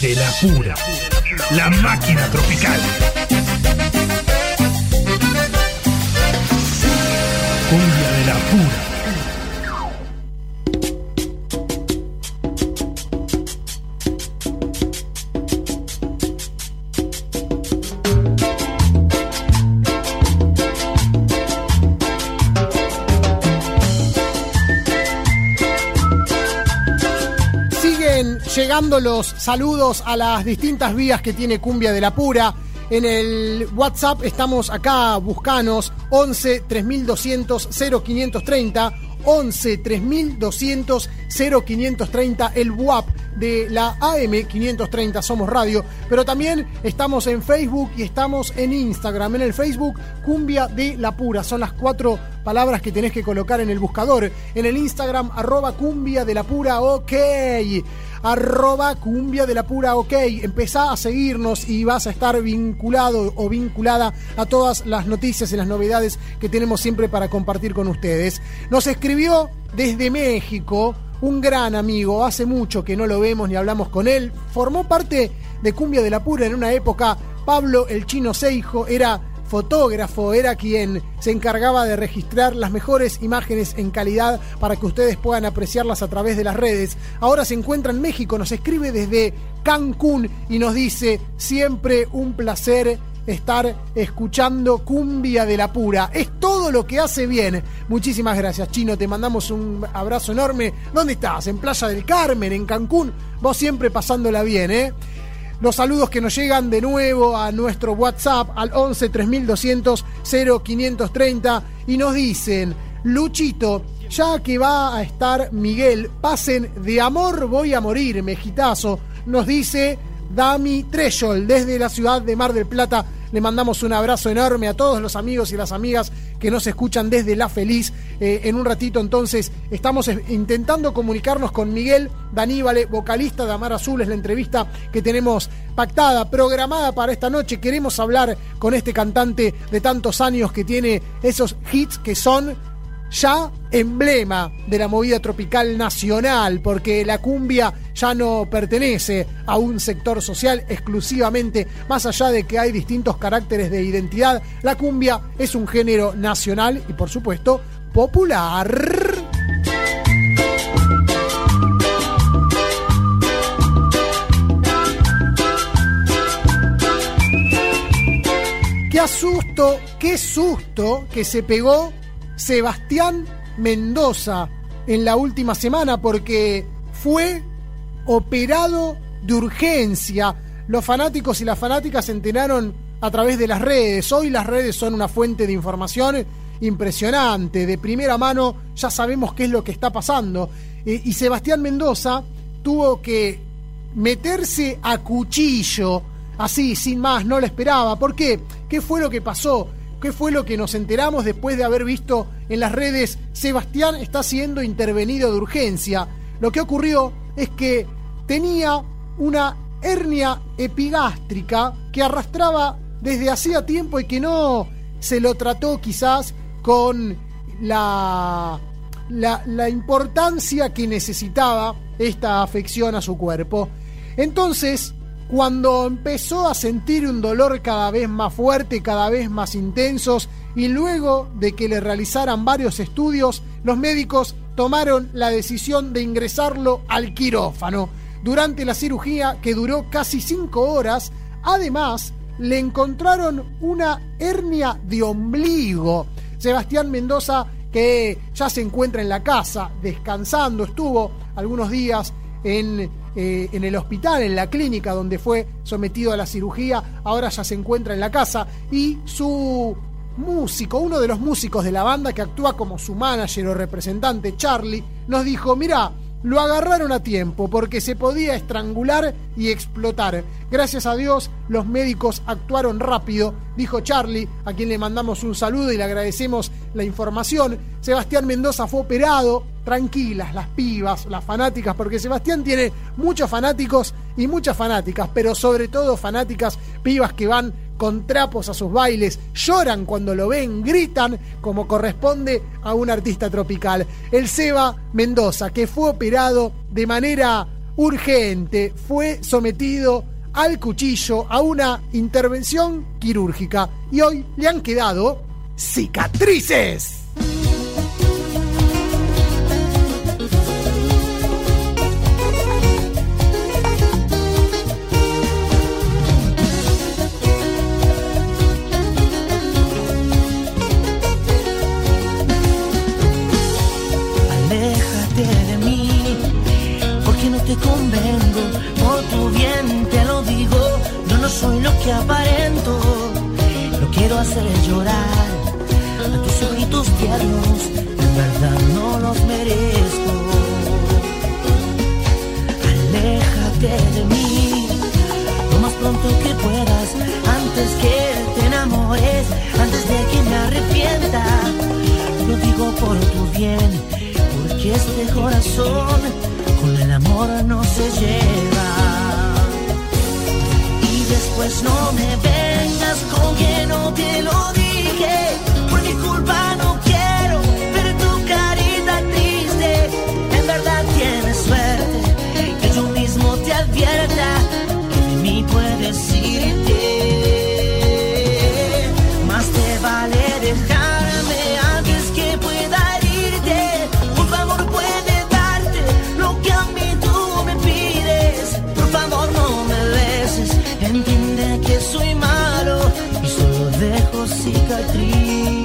de la pura. La máquina tropical. Cumbia de la pura. Llegando los saludos a las distintas vías que tiene Cumbia de la Pura. En el WhatsApp estamos acá, buscanos 11 3200 0530. 11 3200 0530, el WAP de la AM 530 Somos Radio, pero también estamos en Facebook y estamos en Instagram. En el Facebook, Cumbia de la Pura, son las cuatro palabras que tenés que colocar en el buscador. En el Instagram, arroba Cumbia de la Pura, ok. Arroba Cumbia de la Pura, ok. Empezá a seguirnos y vas a estar vinculado o vinculada a todas las noticias y las novedades que tenemos siempre para compartir con ustedes. Nos escribió desde México un gran amigo, hace mucho que no lo vemos ni hablamos con él, formó parte de Cumbia de la Pura en una época, Pablo el Chino Seijo era fotógrafo, era quien se encargaba de registrar las mejores imágenes en calidad para que ustedes puedan apreciarlas a través de las redes. Ahora se encuentra en México, nos escribe desde Cancún y nos dice, siempre un placer estar escuchando Cumbia de la Pura. Es todo lo que hace bien. Muchísimas gracias, Chino. Te mandamos un abrazo enorme. ¿Dónde estás? En Playa del Carmen, en Cancún. Vos siempre pasándola bien, ¿eh? Los saludos que nos llegan de nuevo a nuestro WhatsApp al 11 3200 0530 y nos dicen, Luchito, ya que va a estar Miguel, pasen de amor voy a morir, mejitazo, nos dice Dami Treshol desde la ciudad de Mar del Plata. Le mandamos un abrazo enorme a todos los amigos y las amigas que nos escuchan desde La Feliz. Eh, en un ratito entonces estamos intentando comunicarnos con Miguel Daníbale, vocalista de Amar Azul. Es la entrevista que tenemos pactada, programada para esta noche. Queremos hablar con este cantante de tantos años que tiene esos hits que son ya emblema de la movida tropical nacional, porque la cumbia ya no pertenece a un sector social exclusivamente, más allá de que hay distintos caracteres de identidad, la cumbia es un género nacional y por supuesto popular. Qué asusto, qué susto que se pegó Sebastián Mendoza en la última semana porque fue operado de urgencia. Los fanáticos y las fanáticas se enteraron a través de las redes. Hoy las redes son una fuente de información impresionante. De primera mano ya sabemos qué es lo que está pasando. Eh, y Sebastián Mendoza tuvo que meterse a cuchillo, así, sin más, no lo esperaba. ¿Por qué? ¿Qué fue lo que pasó? ¿Qué fue lo que nos enteramos después de haber visto en las redes? Sebastián está siendo intervenido de urgencia. Lo que ocurrió es que tenía una hernia epigástrica que arrastraba desde hacía tiempo y que no se lo trató quizás con la, la, la importancia que necesitaba esta afección a su cuerpo. Entonces, cuando empezó a sentir un dolor cada vez más fuerte, cada vez más intensos, y luego de que le realizaran varios estudios, los médicos tomaron la decisión de ingresarlo al quirófano. Durante la cirugía, que duró casi cinco horas, además le encontraron una hernia de ombligo. Sebastián Mendoza, que ya se encuentra en la casa, descansando, estuvo algunos días en, eh, en, el hospital, en la clínica donde fue sometido a la cirugía, ahora ya se encuentra en la casa. Y su músico, uno de los músicos de la banda que actúa como su manager o representante, Charlie, nos dijo, mira, lo agarraron a tiempo porque se podía estrangular y explotar. Gracias a Dios los médicos actuaron rápido, dijo Charlie, a quien le mandamos un saludo y le agradecemos la información. Sebastián Mendoza fue operado, tranquilas las pibas, las fanáticas, porque Sebastián tiene muchos fanáticos y muchas fanáticas, pero sobre todo fanáticas pibas que van con trapos a sus bailes, lloran cuando lo ven, gritan como corresponde a un artista tropical. El Seba Mendoza, que fue operado de manera urgente, fue sometido al cuchillo a una intervención quirúrgica y hoy le han quedado cicatrices. Convengo, por tu bien te lo digo, yo no soy lo que aparento, no quiero hacer llorar a tus ojitos tiernos, en verdad no los merezco. Aléjate de mí, lo más pronto que puedas, antes que te enamores, antes de que me arrepienta, lo digo por tu bien, porque este corazón con el amor no se lleva. Y después no me vengas con que no te lo dije, por mi culpa no quiero ver tu carita triste. En verdad tienes suerte, que yo mismo te advierto. cicatriz.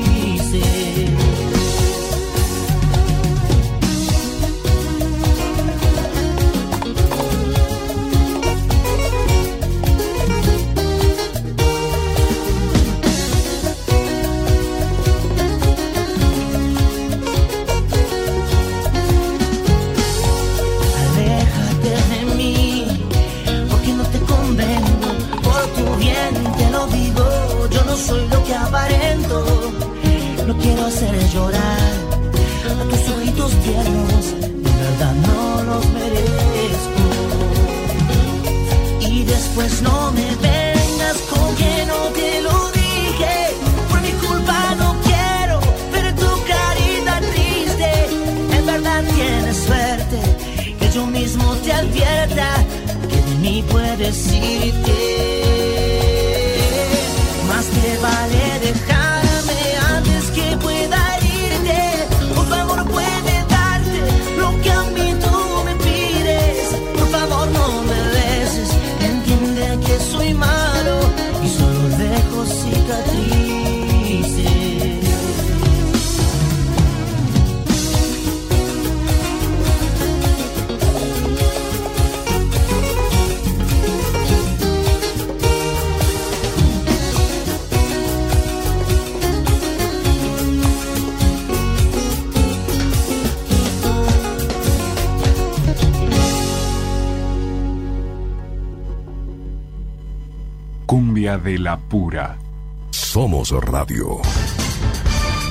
Somos Radio.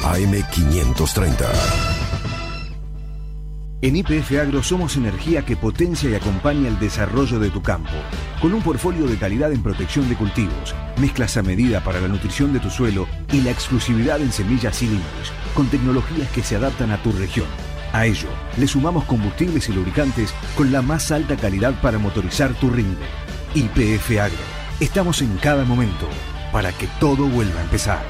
AM530. En IPF Agro somos energía que potencia y acompaña el desarrollo de tu campo. Con un portfolio de calidad en protección de cultivos, mezclas a medida para la nutrición de tu suelo y la exclusividad en semillas y limpios, con tecnologías que se adaptan a tu región. A ello, le sumamos combustibles y lubricantes con la más alta calidad para motorizar tu rinde. IPF Agro. Estamos en cada momento para que todo vuelva a empezar.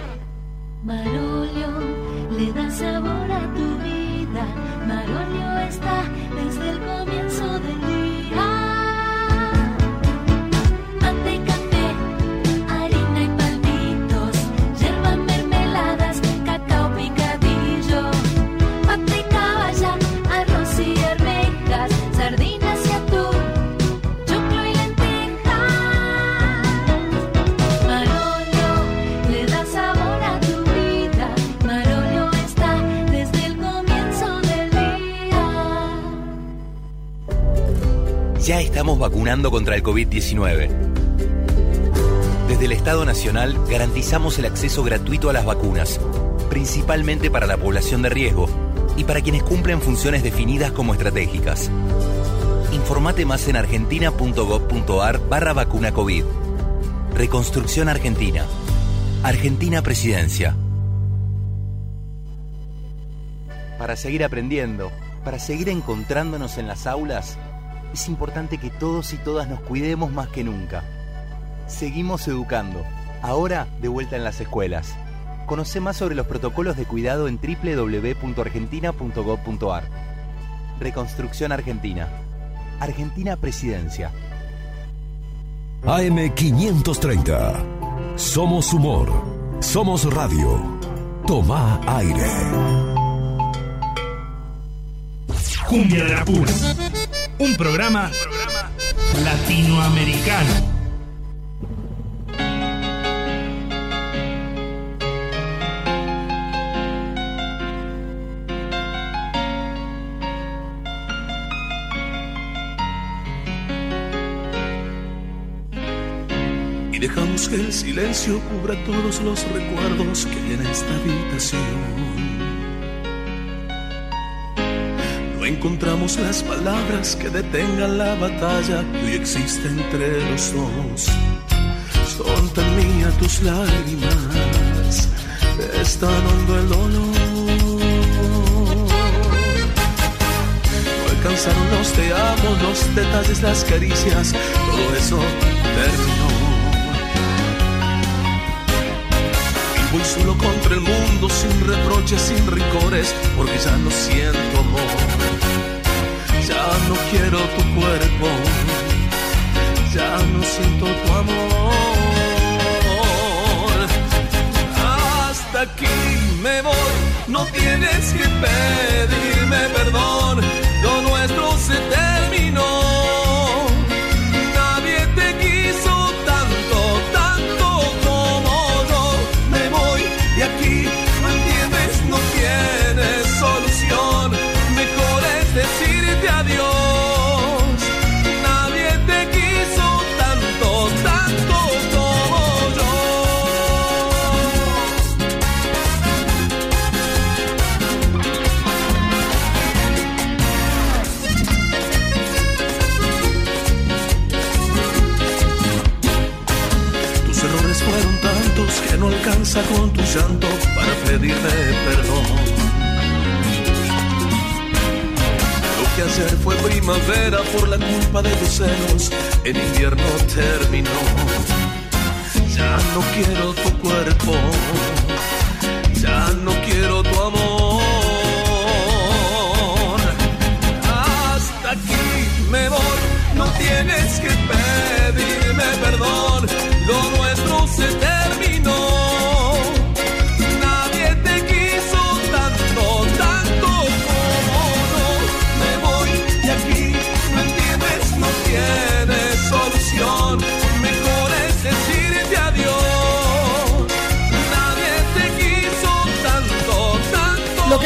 Contra el COVID-19. Desde el Estado Nacional garantizamos el acceso gratuito a las vacunas, principalmente para la población de riesgo y para quienes cumplen funciones definidas como estratégicas. Informate más en argentina.gov.ar barra vacuna COVID. Reconstrucción Argentina. Argentina Presidencia. Para seguir aprendiendo, para seguir encontrándonos en las aulas, es importante que todos y todas nos cuidemos más que nunca. Seguimos educando, ahora de vuelta en las escuelas. Conoce más sobre los protocolos de cuidado en www.argentina.gov.ar. Reconstrucción Argentina. Argentina Presidencia. AM530. Somos humor. Somos radio. Toma aire. Cumbia de la Pura. Un programa latinoamericano. y dejamos que el silencio cubra todos los recuerdos que hay en esta habitación. Encontramos las palabras que detengan la batalla que hoy existe entre los dos. Son tan mías tus lágrimas, es tan hondo el dolor. No alcanzaron los te amo, los detalles, las caricias, todo eso terminó. Y voy solo contra el mundo, sin reproches, sin ricores, porque ya no siento amor. Ya no quiero tu cuerpo, ya no siento tu amor. Hasta aquí me voy, no tienes que pedirme perdón, lo nuestro se. Con tu llanto para pedirme perdón. Lo que ayer fue primavera por la culpa de tus celos, el invierno terminó. Ya no quiero tu cuerpo, ya no quiero tu amor. Hasta aquí me voy, no tienes que pedirme perdón, lo nuestro se terminó.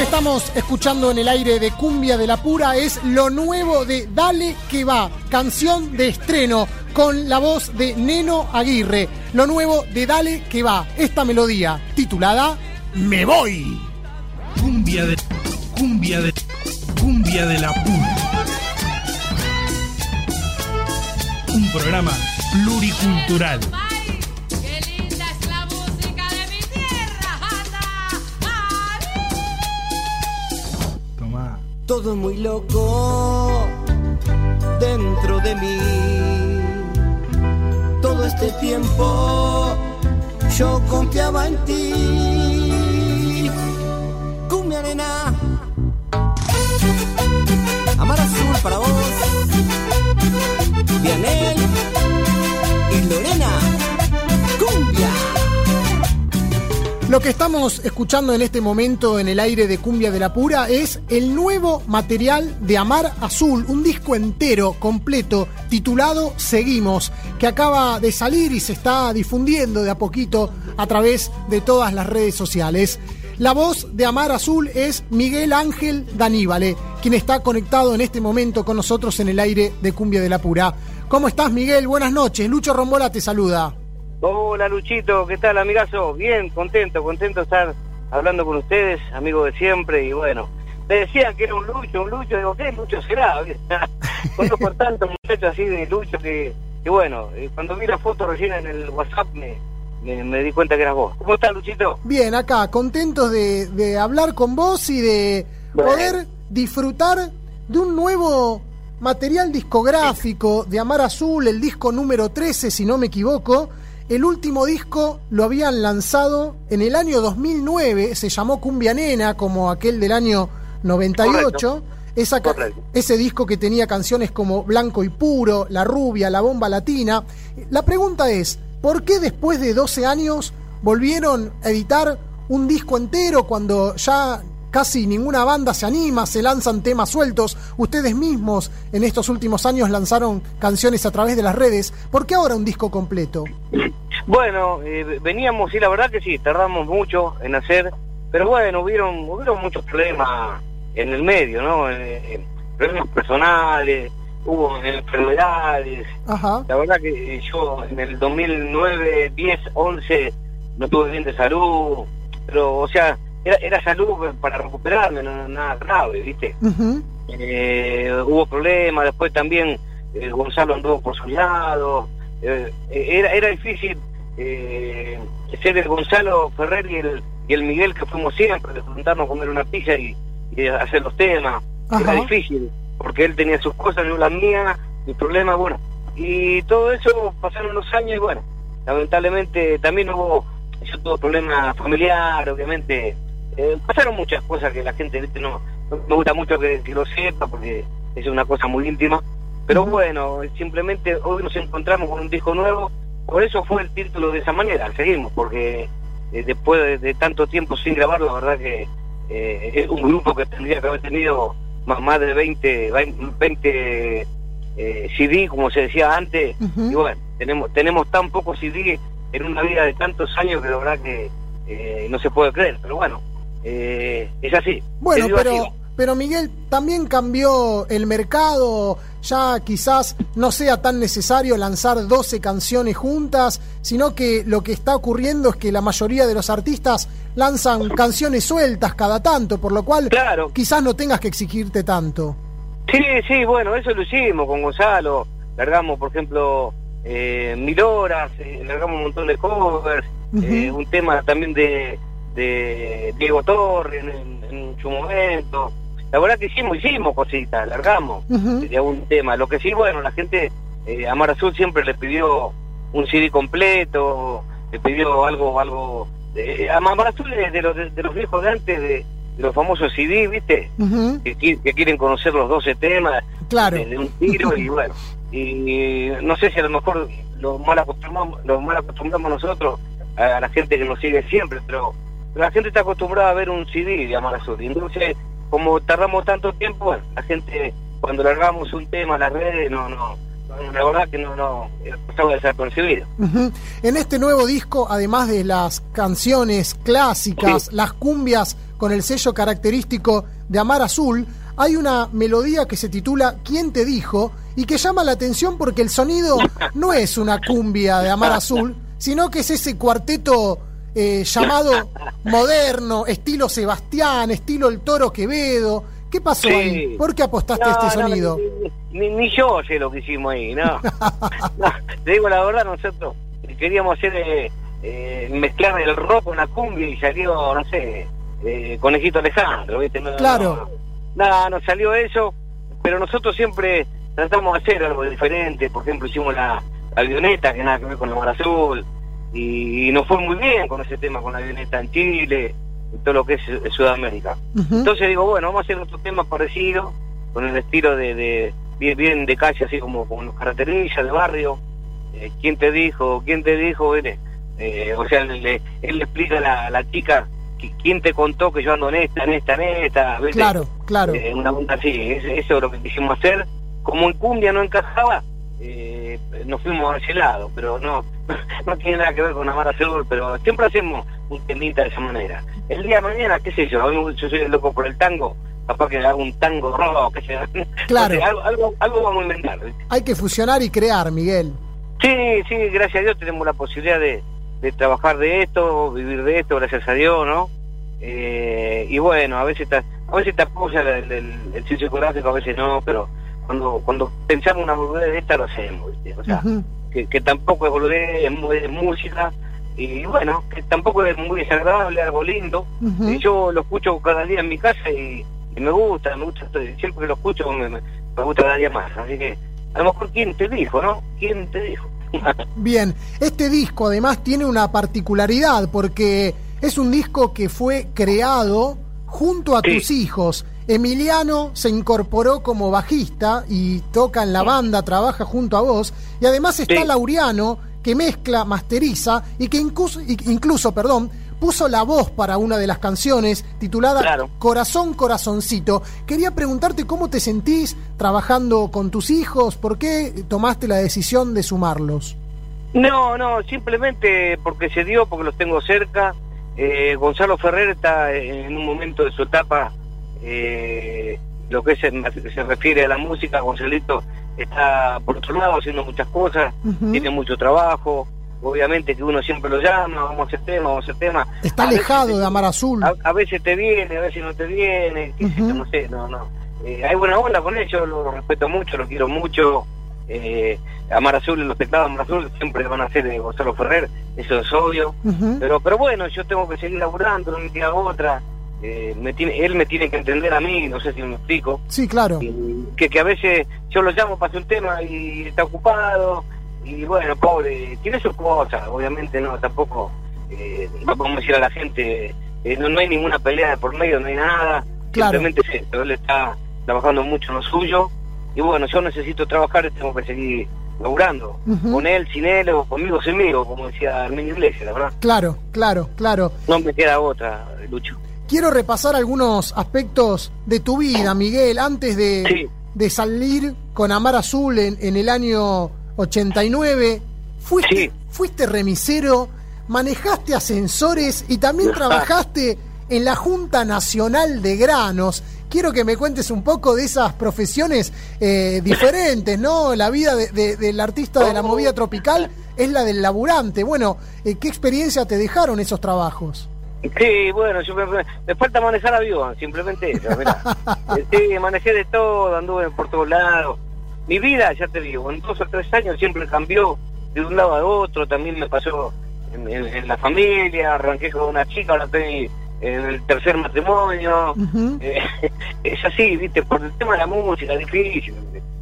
Estamos escuchando en el aire de Cumbia de la Pura es lo nuevo de Dale que va, canción de estreno con la voz de Neno Aguirre. Lo nuevo de Dale que va, esta melodía titulada Me voy. Cumbia de. Cumbia de. Cumbia de la Pura. Un programa pluricultural. Todo muy loco dentro de mí. Todo este tiempo yo confiaba en ti. Que estamos escuchando en este momento en el aire de Cumbia de la Pura es el nuevo material de Amar Azul, un disco entero, completo, titulado Seguimos, que acaba de salir y se está difundiendo de a poquito a través de todas las redes sociales. La voz de Amar Azul es Miguel Ángel Daníbale, quien está conectado en este momento con nosotros en el aire de Cumbia de la Pura. ¿Cómo estás, Miguel? Buenas noches. Lucho Rombola te saluda. Hola Luchito, ¿qué tal amigazo? Bien, contento, contento de estar hablando con ustedes, amigo de siempre, y bueno, me decían que era un Lucho, un Lucho, digo, ¿qué Lucho será? Conozco tantos muchachos así de Lucho que, que bueno, eh, cuando vi la foto recién en el WhatsApp me, me, me di cuenta que eras vos. ¿Cómo estás Luchito? Bien, acá, contentos de, de hablar con vos y de Bueno. poder disfrutar de un nuevo material discográfico de Amar Azul, el disco número 13, si no me equivoco. El último disco lo habían lanzado en el año 2009, se llamó Cumbia Nena, como aquel del año 98. Correcto. Esa ese disco que tenía canciones como Blanco y Puro, La Rubia, La Bomba Latina. La pregunta es, ¿por qué después de 12 años volvieron a editar un disco entero cuando ya casi ninguna banda se anima, se lanzan temas sueltos? Ustedes mismos en estos últimos años lanzaron canciones a través de las redes. ¿Por qué ahora un disco completo? Bueno, eh, veníamos, sí, la verdad que sí, tardamos mucho en hacer, pero bueno, hubieron, hubieron muchos problemas en el medio, ¿no? Eh, eh, problemas personales, hubo enfermedades. Ajá. La verdad que eh, yo en el 2009, 10, 11 no estuve bien de salud, pero o sea, era, era salud para recuperarme, no nada grave, ¿viste? Eh, hubo problemas, después también eh, Gonzalo anduvo por su lado, eh, era, era difícil eh, ser el Gonzalo Ferrer y el, y el Miguel que fuimos siempre, de juntarnos a comer una pizza y, y hacer los temas, Ajá. era difícil, porque él tenía sus cosas, yo las mías, mi problema, bueno, y todo eso pasaron los años y bueno, lamentablemente también hubo, yo tuve problemas familiares, obviamente, eh, pasaron muchas cosas que la gente ¿viste? no, no me gusta mucho que, que lo sepa porque es una cosa muy íntima, pero bueno, simplemente hoy nos encontramos con un disco nuevo, por eso fue el título de esa manera, seguimos, porque eh, después de, de tanto tiempo sin grabar, la verdad que eh, es un grupo que tendría que haber tenido más, más de 20, 20 eh, CD, como se decía antes, y bueno, tenemos, tenemos tan pocos CD en una vida de tantos años que la verdad que eh, no se puede creer, pero bueno, eh, es así. Bueno, pero, así. Pero Miguel, también cambió el mercado, ya quizás no sea tan necesario lanzar 12 canciones juntas, sino que lo que está ocurriendo es que la mayoría de los artistas lanzan canciones sueltas cada tanto, por lo cual quizás no tengas que exigirte tanto. Sí, sí, bueno, eso lo hicimos con Gonzalo. Largamos, por ejemplo, eh, mil horas, eh, largamos un montón de covers, eh, un tema también de, de Diego Torre en, en- en su momento. La verdad que hicimos, hicimos cositas, largamos de algún tema. Lo que sí, bueno, la gente, eh, a Mar Azul siempre le pidió un CD completo, le pidió algo, algo. eh, a Mar Azul es de los, de, los viejos de antes, de, de los famosos CD, ¿viste? Que, qui- que quieren conocer los 12 temas Claro. de, de un tiro y bueno. Y no sé si a lo mejor lo mal acostumbramos, lo mal acostumbramos nosotros a, a la gente que nos sigue siempre, pero, pero la gente está acostumbrada a ver un CD de Amar Azul. Entonces, como tardamos tanto tiempo, bueno, la gente cuando largamos un tema a las redes, no, no, la verdad que no, no, pasaba desapercibido. Ujú. En este nuevo disco, además de las canciones clásicas, las cumbias con el sello característico de Amar Azul, hay una melodía que se titula ¿Quién te dijo? y que llama la atención porque el sonido no es una cumbia de Amar Azul, sino que es ese cuarteto eh, llamado moderno, estilo Sebastián, estilo El Toro Quevedo. ¿Qué pasó Sí. ahí? ¿Por qué apostaste a este no, sonido? ni, ni- yo sé lo que hicimos ahí, no. No, te digo la verdad, nosotros queríamos hacer eh, eh, mezclar el rock con la cumbia y salió, no sé, eh, Conejito Alejandro, ¿viste? No, Claro. Nada, nos salió eso, pero nosotros siempre tratamos de hacer algo diferente. Por ejemplo, hicimos la, avioneta, que nada que ver con la Mar Azul, y, nos fue muy bien con ese tema, con la avioneta en Chile, y todo lo que es Sudamérica. Entonces digo, bueno, vamos a hacer otro tema parecido, con el estilo de, de bien, bien de calle, así como con los características de barrio. Eh, ¿Quién te dijo? ¿Quién te dijo? Él, eh, o sea, él, le- él le explica a la, a la chica, qui- ¿quién te contó que yo ando en esta, en esta, en esta? ¿viste? Claro, claro. Eh, una así, es- eso es lo que quisimos hacer. Como en cumbia no encajaba, eh, nos fuimos a ese lado, pero no, no tiene nada que ver con Amar Azul, pero siempre hacemos un temita de esa manera. El día de mañana, qué sé yo, a yo soy loco por el tango, capaz que hago un tango rock, qué sé yo. Claro. Algo, algo, algo vamos a inventar. Hay que fusionar y crear, Miguel. Sí, sí, gracias a Dios tenemos la posibilidad de, de trabajar de esto, vivir de esto, gracias a Dios, ¿no? Eh, y bueno, a veces te, a veces te apoya el, el, el a veces no, pero cuando cuando pensamos una boludez de esta lo hacemos, ¿viste? O sea, que, que tampoco es boludez, es, música, y bueno, que tampoco es muy desagradable, algo lindo. Y yo lo escucho cada día en mi casa y, y me gusta, me gusta, siempre que lo escucho me, me, me gusta cada día más, así que a lo mejor quién te dijo, ¿no? ¿Quién te dijo? Bien, este disco además tiene una particularidad porque es un disco que fue creado junto a tus hijos. Emiliano se incorporó como bajista y toca en la banda, trabaja junto a vos. Y además está Sí. Laureano, que mezcla, masteriza y que incluso, incluso perdón, puso la voz para una de las canciones titulada Claro. Corazón, Corazoncito. Quería preguntarte cómo te sentís trabajando con tus hijos, por qué tomaste la decisión de sumarlos. No, no, simplemente porque se dio, porque los tengo cerca. Eh, Gonzalo Ferrer está en un momento de su etapa, eh, lo que se, se refiere a la música, Gonzalito está por otro lado haciendo muchas cosas, tiene mucho trabajo, obviamente que uno siempre lo llama, vamos a hacer tema, vamos a hacer tema. Está A alejado de Amar Azul. a, a veces te viene, a veces no te viene, sé yo, no sé, no, no. Eh, hay buena onda con ellos, lo respeto mucho, lo quiero mucho. Eh, Amar Azul los teclados Amar Azul siempre van a ser de Gonzalo Ferrer, eso es obvio. Pero pero bueno, yo tengo que seguir laburando, no me queda otra. Eh, me tiene, él me tiene que entender a mí, no sé si me explico. Sí, claro. Que, que a veces yo lo llamo para hacer un tema y está ocupado. Y bueno, pobre, tiene sus cosas, obviamente no, tampoco eh, no podemos decir a la gente, eh, no, no hay ninguna pelea de por medio, no hay nada. Claro. Simplemente es esto, él está trabajando mucho en lo suyo. Y bueno, yo necesito trabajar y tengo que seguir laburando. Con él, sin él, o conmigo, sin mí, como decía Arminio Iglesias, la verdad. Claro, claro, claro. No me queda otra, Lucho. Quiero repasar algunos aspectos de tu vida, Miguel, antes de, Sí. de salir con Amar Azul en, en el año 89. Fuiste, Sí. fuiste remisero, manejaste ascensores y también trabajaste en la Junta Nacional de Granos. Quiero que me cuentes un poco de esas profesiones eh, diferentes, ¿no? La vida de- de- del artista de la movida tropical es la del laburante. Bueno, eh, ¿qué experiencia te dejaron esos trabajos? Sí, bueno, yo me, me falta manejar avión, simplemente eso. mirá. Eh, sí, manejé de todo, anduve por todos lados. Mi vida, ya te digo, en dos o tres años siempre cambió de un lado a otro. También me pasó en, en- en la familia, arranqué con una chica, ahora estoy en el tercer matrimonio. Eh, es así, ¿viste? Por el tema de la música, difícil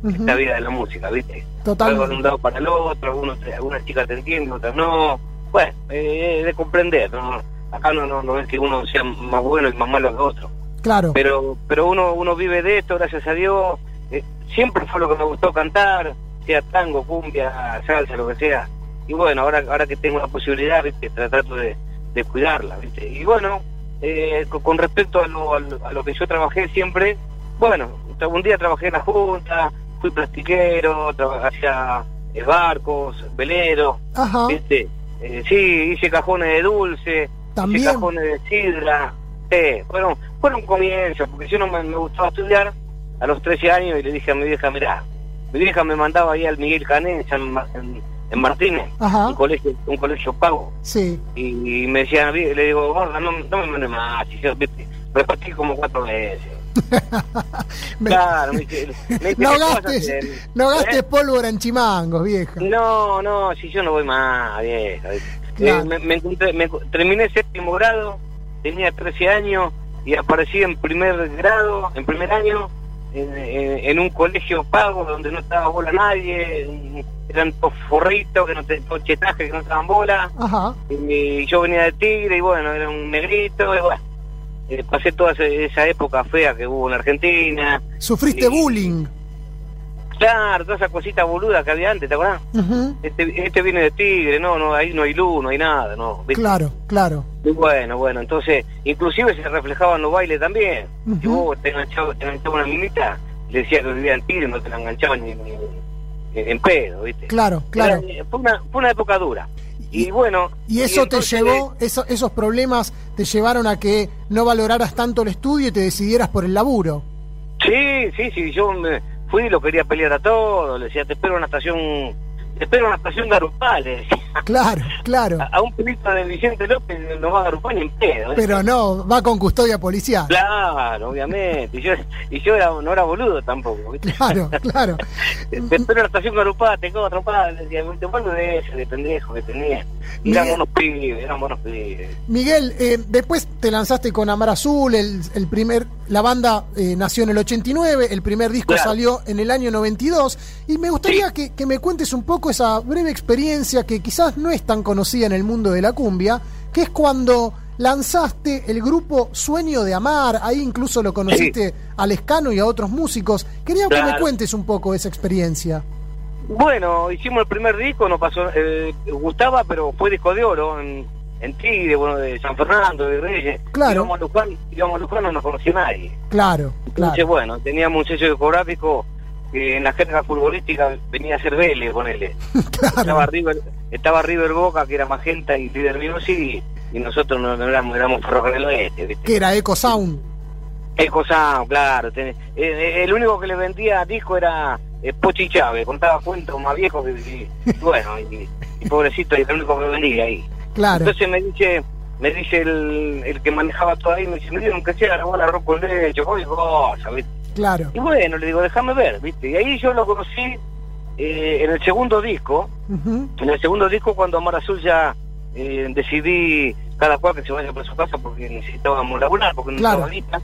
Ujú. esta vida de la música, ¿viste? Algo de un lado para el otro, algunos, algunas chicas te entienden, otras no. Bueno, eh, de comprender, ¿no? Acá no, no, no es que uno sea más bueno y más malo que otro. Claro. Pero pero uno uno vive de esto, gracias a Dios. Eh, siempre fue lo que me gustó cantar, sea tango, cumbia, salsa, lo que sea. Y bueno, ahora ahora que tengo la posibilidad, ¿viste? trato de, de cuidarla, ¿viste? Y bueno, eh, con, con respecto a lo, a, lo, a lo que yo trabajé siempre, bueno, un día trabajé en la Junta, fui plastiquero, hacía eh, barcos, veleros, Ajá. ¿viste? Eh, sí, hice cajones de dulce, También. cajones de sidra, sí, fueron, fueron comienzos, porque yo no me, me gustaba estudiar a los 13 años y le dije a mi vieja, mirá, mi vieja me mandaba ahí al Miguel Cané en, Martínez, Ajá. un colegio, un colegio pago, Sí. y, y me decían, le digo, gorda, no, no me mandes más, y yo, viste, repetí como cuatro veces. Claro, me me No "¿Qué vas a gastes, hacer?". no ¿Eh? gastes pólvora en chimangos, vieja. No, no, si yo no voy más, vieja. Claro. Eh, me, me encontré- me terminé séptimo grado, tenía 13 años y aparecí en primer grado, en primer año, en, en- en un colegio pago donde no estaba bola nadie, en- eran todos forritos, que no te, todos chetajes que no estaban bola, Ajá. y yo venía de Tigre y bueno, era un negrito, y bueno, eh, pasé toda esa, esa época fea que hubo en Argentina. Sufriste Y- bullying. Claro, toda esa cosita boluda que había antes, ¿te acuerdas? Ujú. Este, este viene de Tigre, no, no, ahí no hay luz, no hay nada, no. ¿viste? Claro, claro. Y bueno, bueno, entonces, inclusive se reflejaba en los bailes también. Si Ujú. vos te enganchaba, te enganchaba una minita, le decía que vivía en Tigre, no te la enganchaban ni, ni- ni en pedo, ¿viste? Claro, claro. Era- fue, una, fue una época dura. Y, bueno... Y eso te llevó, eso- esos problemas te llevaron a que no valoraras tanto el estudio y te decidieras por el laburo. Sí, sí, sí, yo me fui y lo quería pelear a todos, le decía, te espero en la estación, te espero en la estación Garupal, le decía. Claro, claro. A, a un pelito de Vicente López no va a Garupal ni en pedo. ¿eh? Pero no, va con custodia policial. Claro, obviamente. Y yo, y yo era, no era boludo tampoco. ¿viste? Claro, claro. Te espero en la estación Garupá, te cojo trompada. Le decía, te mando de ese, de pendejo que eran buenos pibes, eran buenos pibes. Miguel, eh, después te lanzaste con Amar Azul, el, el primer, la banda eh, nació en el 89, el primer disco Claro. salió en el año 92, y me gustaría que, que me cuentes un poco esa breve experiencia que quizás no es tan conocida en el mundo de la cumbia, que es cuando lanzaste el grupo Sueño de Amar, ahí incluso lo conociste a Lescano y a otros músicos. Quería que me cuentes un poco esa experiencia. Bueno, hicimos el primer disco, no pasó, eh, gustaba, pero fue disco de oro en, en Tigre, bueno, de San Fernando, de Reyes. Claro. Íbamos a Luján, íbamos a Luján, no nos conocía nadie. Claro, Entonces, claro. bueno, teníamos un sello discográfico que en la jerga futbolística venía a ser Vélez, ponele. Estaba River, estaba River Boca, que era Magenta y Líder Music, y, y nosotros no, no éramos, éramos Ferrocarril Oeste, ¿viste? Que era Eco Sound. Eco Sound, claro. eh, eh, el único que le vendía disco era eh, Pochi Chávez, contaba cuentos más viejos que... y- y bueno, y, y pobrecito, y el único que vendía ahí. Claro. Entonces me dice me dice el, el que manejaba todo ahí, me dice, me dieron que sea la bola arroz con leche, cualquier cosa, ¿viste? Claro. Y bueno, le digo, déjame ver, ¿viste? Y ahí yo lo conocí eh, en el segundo disco, en el segundo disco cuando Amar Azul ya eh, decidí cada cual que se vaya por su casa porque necesitábamos laburar, porque no Claro. estaba lista.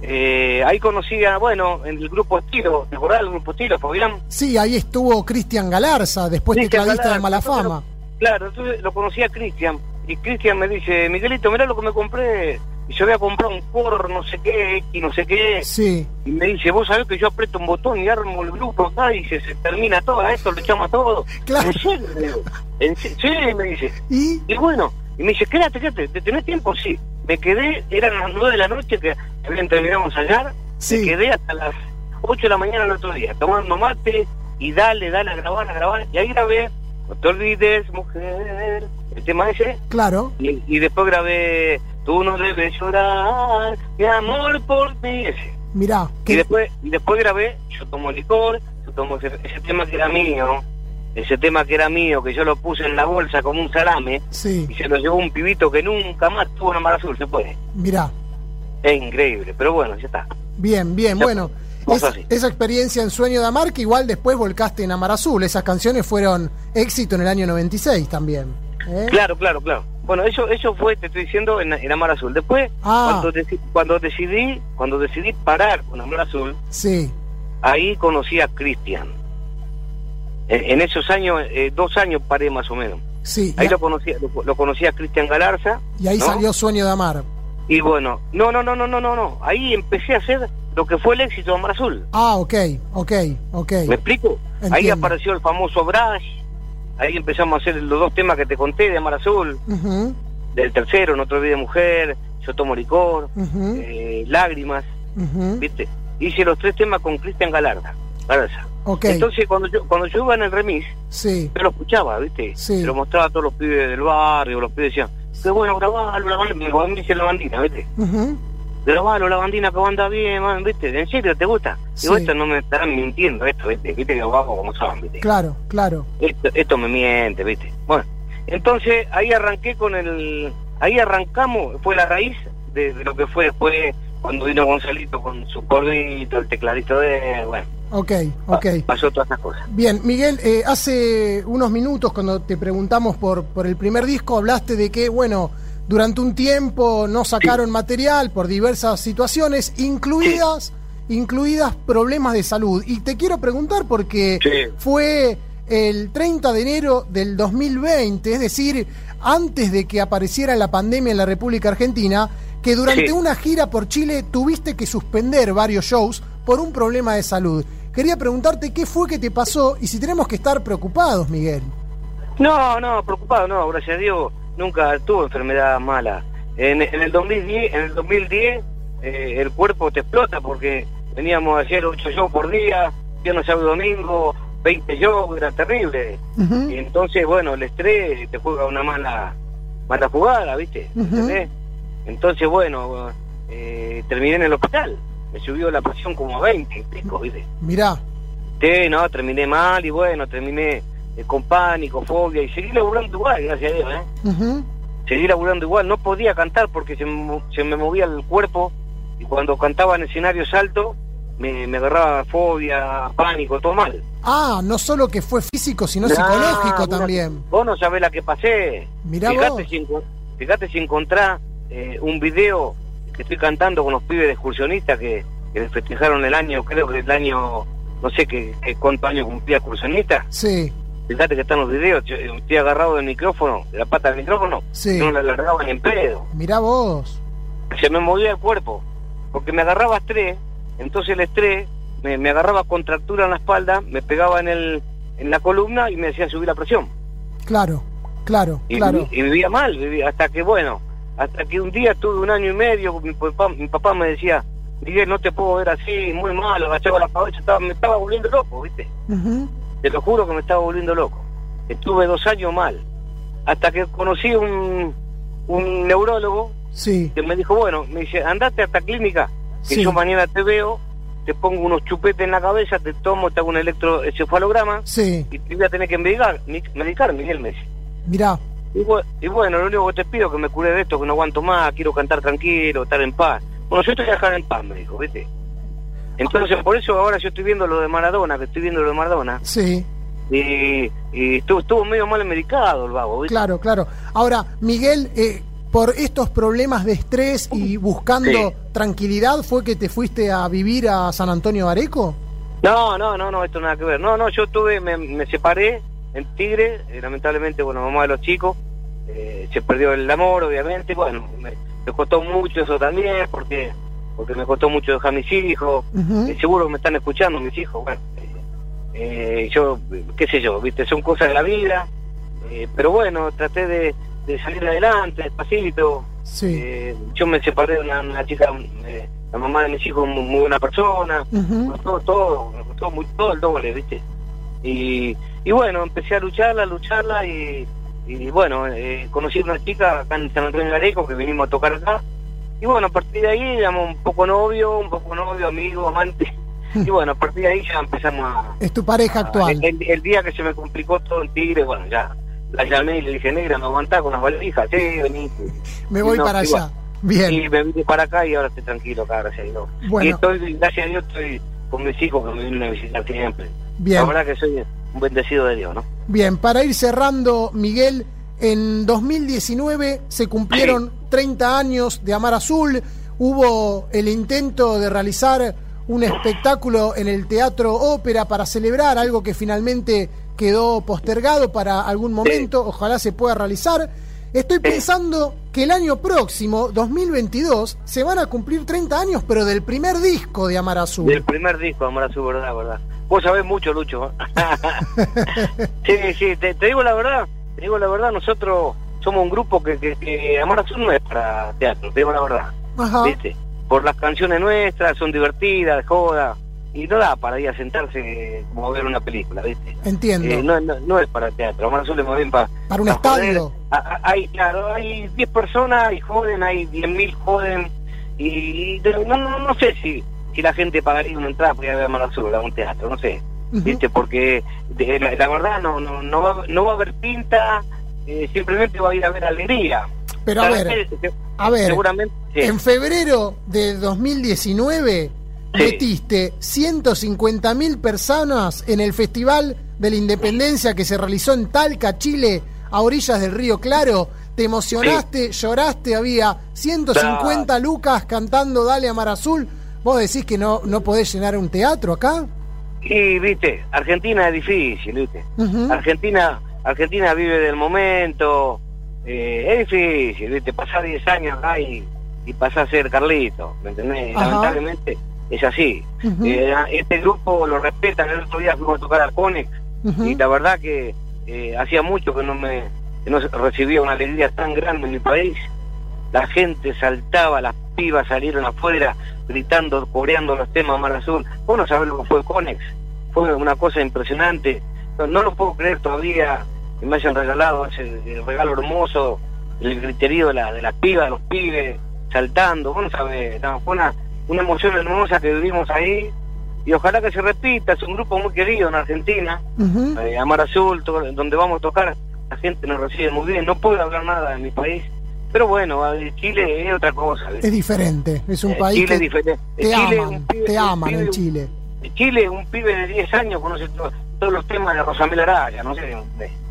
Eh, ahí conocí a, bueno, en el grupo Estilo, ¿te acordás del grupo Estilo, Fabián? Sí, ahí estuvo Cristian Galarza, después Cristian tecladista de Galarza, Mala entonces Fama. Claro, entonces lo conocí a Cristian, y Cristian me dice, Miguelito, mirá lo que me compré, y yo voy a comprar un por no sé qué, y no sé qué, Sí, y me dice, vos sabés que yo aprieto un botón y armo el grupo acá y se, se termina todo, a esto lo echamos todo. Claro. ¿En serio? Le digo, "¿En se- Sí, me dice. ¿Y? bueno, y me dice, quédate, quédate, ¿te tenés tiempo? Sí. Me quedé, eran las nueve de la noche que habían terminado ensayar, Sí. me quedé hasta las 8 de la mañana el otro día, tomando mate y dale, dale a grabar, a grabar, y ahí grabé, no te olvides, mujer, el tema ese, claro. y, y después grabé Tú no debes llorar, mi amor por ti. Ese. Mirá, Y después, y después grabé Yo tomo licor, yo tomo ese, ese tema que era mío, ese tema que era mío, que yo lo puse en la bolsa como un salame, sí, y se lo llevó un pibito que nunca más tuvo una mala azul, se puede. mirá. Es increíble, pero bueno, ya está. Bien, bien, Ya, bueno. es- esa experiencia en Sueño de Amar que igual después volcaste en Amar Azul. Esas canciones fueron éxito en el año 96 también. ¿Eh? Claro, claro, claro. Bueno, eso eso fue, te estoy diciendo, en, en Amar Azul. Después, Ah. cuando, deci- cuando decidí cuando decidí parar con Amar Azul, Sí, ahí conocí a Cristian. En, en esos años, eh, dos años paré más o menos. sí. Ahí lo conocí, lo, lo conocí a Cristian Galarza. y ahí ¿no? salió Sueño de Amar. Y bueno, no, no, no, no, no, no, no. Ahí empecé a hacer lo que fue el éxito de Amar Azul. Ah, ok, ok, ok. ¿Me explico? Ahí apareció el famoso Brash. Ahí empezamos a hacer los dos temas que te conté de Amar Azul. Del tercero, No te olvides mujer, Yo tomo licor, eh, Lágrimas. ¿viste? Hice los tres temas con Cristian Galarda. Galarza. Ok, Entonces, cuando yo, cuando yo iba en el remis, sí, yo lo escuchaba, ¿viste? Sí. Se lo mostraba a todos los pibes del barrio, los pibes decían, qué bueno grabarlo, grabalo, me me dice la bandina, ¿viste? Ujú, Grabalo, la bandina que anda bien, ¿viste? ¿En serio te gusta? Digo, Sí. esto no me estarán mintiendo, esto, ¿viste? ¿Viste que guapo como son, ¿viste? claro, claro. Esto, esto me miente, ¿viste? Bueno, entonces ahí arranqué con el... Ahí arrancamos, fue la raíz de, de lo que fue después cuando vino Gonzalito con su cordito, el tecladito de... Bueno, Ok, ok. pasó todas esas cosas. Bien, Miguel, eh, hace unos minutos cuando te preguntamos por, por el primer disco, hablaste de que, bueno, durante un tiempo no sacaron material por diversas situaciones, incluidas, incluidas problemas de salud. Y te quiero preguntar porque Sí. fue el 30 de enero del 2020, es decir, antes de que apareciera la pandemia en la República Argentina, que durante una gira por Chile tuviste que suspender varios shows por un problema de salud. Quería preguntarte qué fue que te pasó y si tenemos que estar preocupados, Miguel. No, no, preocupado, no, gracias a Dios, nunca tuve enfermedad mala. En, en el 2010, en el 2010 eh, el cuerpo te explota porque veníamos a hacer 8 shows por día, viernes, sábado y domingo, 20 shows, era terrible. Y entonces, bueno, el estrés te juega una mala mala jugada, ¿viste? ¿Entendés? Entonces, bueno, eh, terminé en el hospital. Me subió la presión como a 20 y pico, ¿viste? Mirá, Sí, no, terminé mal y bueno, terminé eh, con pánico, fobia y seguí laburando igual, gracias a Dios, ¿eh? ujú, Seguí laburando igual, no podía cantar porque se, se me movía el cuerpo y cuando cantaba en escenarios altos me, me agarraba fobia, pánico, todo mal. ah, no solo que fue físico, sino No, psicológico mira, también. Vos no sabés la que pasé. Mirá fíjate, vos. si, fíjate si encontrás eh, un video que estoy cantando con los pibes de excursionistas que, que festejaron el año, creo que el año, no sé qué, cuántos años cumplía excursionista. Sí, Fíjate que están los videos, yo eh, estoy agarrado del micrófono, de la pata del micrófono, Sí. no la alargaba ni en pedo. mirá vos. Se me movía el cuerpo, porque me agarraba estrés, entonces el estrés me, me agarraba contractura en la espalda, me pegaba en el en la columna y me hacía subir la presión. Claro, claro, Y, claro. y vivía mal, vivía, hasta que bueno, hasta que un día tuve un año y medio, mi papá, mi papá me decía, Miguel, no te puedo ver así, muy mal, agachaba la cabeza, estaba, me estaba volviendo loco, ¿viste? Te lo juro que me estaba volviendo loco. Estuve dos años mal. Hasta que conocí un, un neurólogo Sí, que me dijo, bueno, me dice, andate a esta clínica, que Sí. yo mañana te veo, te pongo unos chupetes en la cabeza, te tomo, te hago un electroencefalograma sí, y te voy a tener que medicar, medicar Miguel me dice. mirá. Y, y bueno, lo único que te pido es que me cure de esto, que no aguanto más, quiero cantar tranquilo, estar en paz. Bueno, yo estoy a dejar en paz, me dijo, ¿viste? Entonces, por eso ahora yo estoy viendo lo de Maradona, que estoy viendo lo de Maradona, Sí, y, y estuvo, estuvo medio mal medicado el vago, ¿viste? claro, claro. Ahora, Miguel, eh, por estos problemas de estrés y buscando Sí. tranquilidad, ¿fue que te fuiste a vivir a San Antonio Areco? No, no, no, no, esto nada que ver. No, no, yo tuve, me, me separé en Tigre, eh, lamentablemente, bueno, mamá de los chicos, eh, se perdió el amor, obviamente, bueno, me, me costó mucho eso también, porque porque me costó mucho dejar mis hijos, Ujú. Eh, seguro me están escuchando mis hijos, bueno, eh, yo, qué sé yo, viste, son cosas de la vida, eh, pero bueno, traté de, de salir adelante, despacito, Sí. Eh, yo me separé de una, una chica, la mamá de mis hijos, muy, muy buena persona, Ujú. todo, todo, me costó muy, todo el doble, ¿viste? Y, y bueno, empecé a lucharla, a lucharla y, y bueno, conocí a una chica acá en San Antonio de Areco que vinimos a tocar acá. Y bueno, a partir de ahí éramos un poco novio, un poco novio, amigo, amante. Y bueno, a partir de ahí ya empezamos a... Es tu pareja actual. El, día que se me complicó todo en Tigre, bueno, ya la llamé y le dije, negra, ¿me aguantás con las valijas? Sí, vení. Me voy No, para allá. Bien. Y me vine para acá y ahora estoy tranquilo acá, gracias a Dios. Bueno. Y estoy, gracias a Dios, estoy con mis hijos que me vienen a visitar siempre. Bien. La verdad que soy un bendecido de Dios, ¿no? Bien, para ir cerrando, Miguel, En 2019 se cumplieron 30 años de Amar Azul. Hubo el intento de realizar un espectáculo en el Teatro Ópera para celebrar algo que finalmente quedó postergado para algún momento. Ojalá se pueda realizar. Estoy pensando que el año próximo, 2022, se van a cumplir 30 años, pero del primer disco de Amar Azul. Del primer disco, Amor Azul, verdad, verdad. Vos sabés mucho, Lucho. sí, sí, te, te digo la verdad, te digo la verdad, nosotros somos un grupo que, que, que Azul no es para teatro, te digo la verdad. Ajá. ¿Viste? Por las canciones nuestras, son divertidas, joda, y no da para ir a sentarse como a ver una película, ¿viste? Entiendo. Eh, no, no, no es para teatro, Amor Azul es más bien para... Para un estadio. Hay, claro, hay 10 personas y joden, hay 10.000 joden, y, y no, no, no sé si si la gente pagaría una entrada para ir a ver Amor Azul a un teatro, no sé. ¿Viste? Porque de- la, la verdad no, no, no, va, no va a haber pinta, eh, simplemente va a ir a ver alegría. Pero a ver, a ver, seguramente sí. en febrero de 2019 metiste 150 mil personas en el Festival de la Independencia que se realizó en Talca, Chile, a orillas del Río Claro. Te emocionaste, lloraste, había 150 lucas cantando Dale a Mar Azul. ¿Vos decís que no, no podés llenar un teatro acá? Y viste, Argentina es difícil, viste. Argentina, Argentina vive del momento, eh, es difícil, viste, pasar 10 años acá y, y pasar a ser Carlito, ¿me entendés? Lamentablemente es así. Eh, este grupo lo respetan, el otro día fuimos a tocar a Conex y la verdad que eh, hacía mucho que no me que no recibía una alegría tan grande en mi país. La gente saltaba, las pibas salieron afuera gritando, coreando los temas Mar Azul. Vos no sabés lo que fue Conex. Fue una cosa impresionante. No, no lo puedo creer todavía que me hayan regalado ese regalo hermoso, el griterío de, la, de las pibas, de los pibes, saltando. Vos no sabés, no, fue una, una emoción hermosa que vivimos ahí. Y ojalá que se repita, es un grupo muy querido en Argentina. Ujú. Eh, Amar Azul, donde vamos a tocar, la gente nos recibe muy bien. No puedo hablar nada de mi país, pero bueno, Chile es otra cosa. Es diferente, es un Eh, país Chile que diferente. te Chile, aman, pibe- te aman pibe- en Chile. Chile, un pibe de 10 años conoce to- todos los temas de Rosamel Araya, no sé.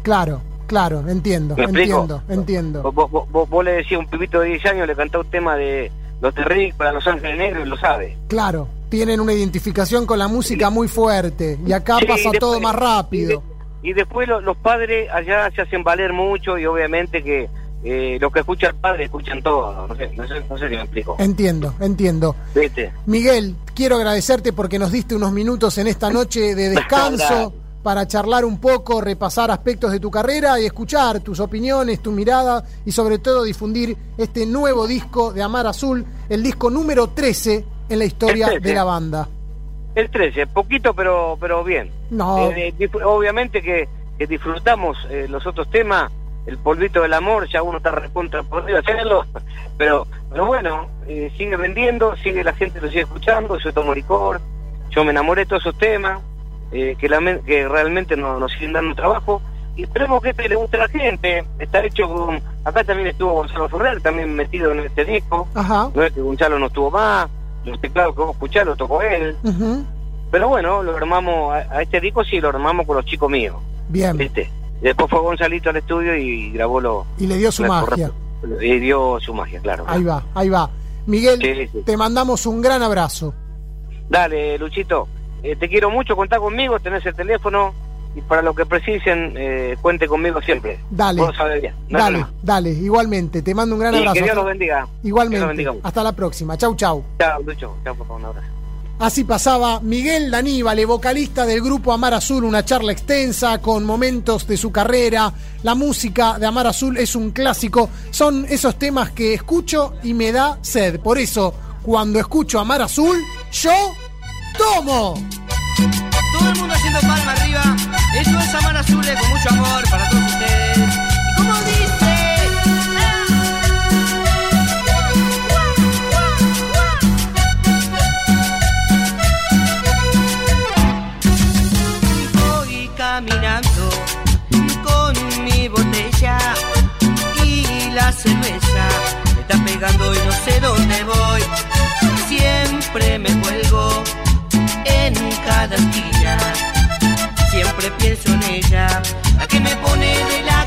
Claro, claro, entiendo, entiendo, entiendo. Vos, vos- vos- vos le decías a un pibito de 10 años, le cantó un tema de Los Terrícolas, Los Ángeles Negros, y lo sabe. Claro, tienen una identificación con la música muy fuerte y acá Sí, pasa después- todo más rápido. Y después lo- los padres allá se hacen valer mucho y obviamente que eh, los que escuchan padre escuchan todo. No sé, no sé, no sé si me explico. Entiendo, entiendo. ¿Viste? Miguel, quiero agradecerte porque nos diste unos minutos en esta noche de descanso para charlar un poco, repasar aspectos de tu carrera y escuchar tus opiniones, tu mirada y sobre todo difundir este nuevo disco de Amar Azul, el disco número 13 en la historia El 13. de la banda. El 13, poquito pero pero bien. No. Eh, dif- obviamente que, que disfrutamos eh, los otros temas, el polvito del amor, ya uno está recontra podrido hacerlo, pero, pero bueno, eh, sigue vendiendo, sigue la gente lo sigue escuchando, yo tomo licor, yo me enamoré de todos esos temas, eh, que, la que realmente nos, nos siguen dando trabajo, y esperemos que este le guste a la gente, está hecho con, acá también estuvo Gonzalo Ferrer, también metido en este disco, Ajá. no es que Gonzalo no estuvo más, los teclados que vos escuchás los tocó él, pero bueno, lo armamos, a, a este disco sí lo armamos con los chicos míos, Bien. ¿viste? Después fue Gonzalito al estudio y grabó lo... Y le dio su magia. corre- Y dio su magia, claro. Ahí va, ahí va. Miguel, Sí, sí. te mandamos un gran abrazo. Dale, Luchito, eh, te quiero mucho, contá conmigo, tenés el teléfono y para lo que precisen, eh, cuente conmigo siempre. Dale. Vos sabés bien. no Dale, dale, igualmente. Te mando un gran Y abrazo. que Dios los bendiga. Los Igualmente. bendiga. Hasta la próxima. Chau, chau. Chao, Lucho. Chao, por favor, un abrazo. Así pasaba Miguel Daníbal, vocalista del grupo Amar Azul, una charla extensa con momentos de su carrera. La música de Amar Azul es un clásico. Son esos temas que escucho y me da sed. Por eso, cuando escucho Amar Azul, yo tomo. Todo el mundo haciendo palma arriba. Esto es Amar Azule con mucho amor para todos ustedes. Y no sé dónde voy. Siempre me cuelgo en cada esquina. Siempre pienso en ella, la que me pone de la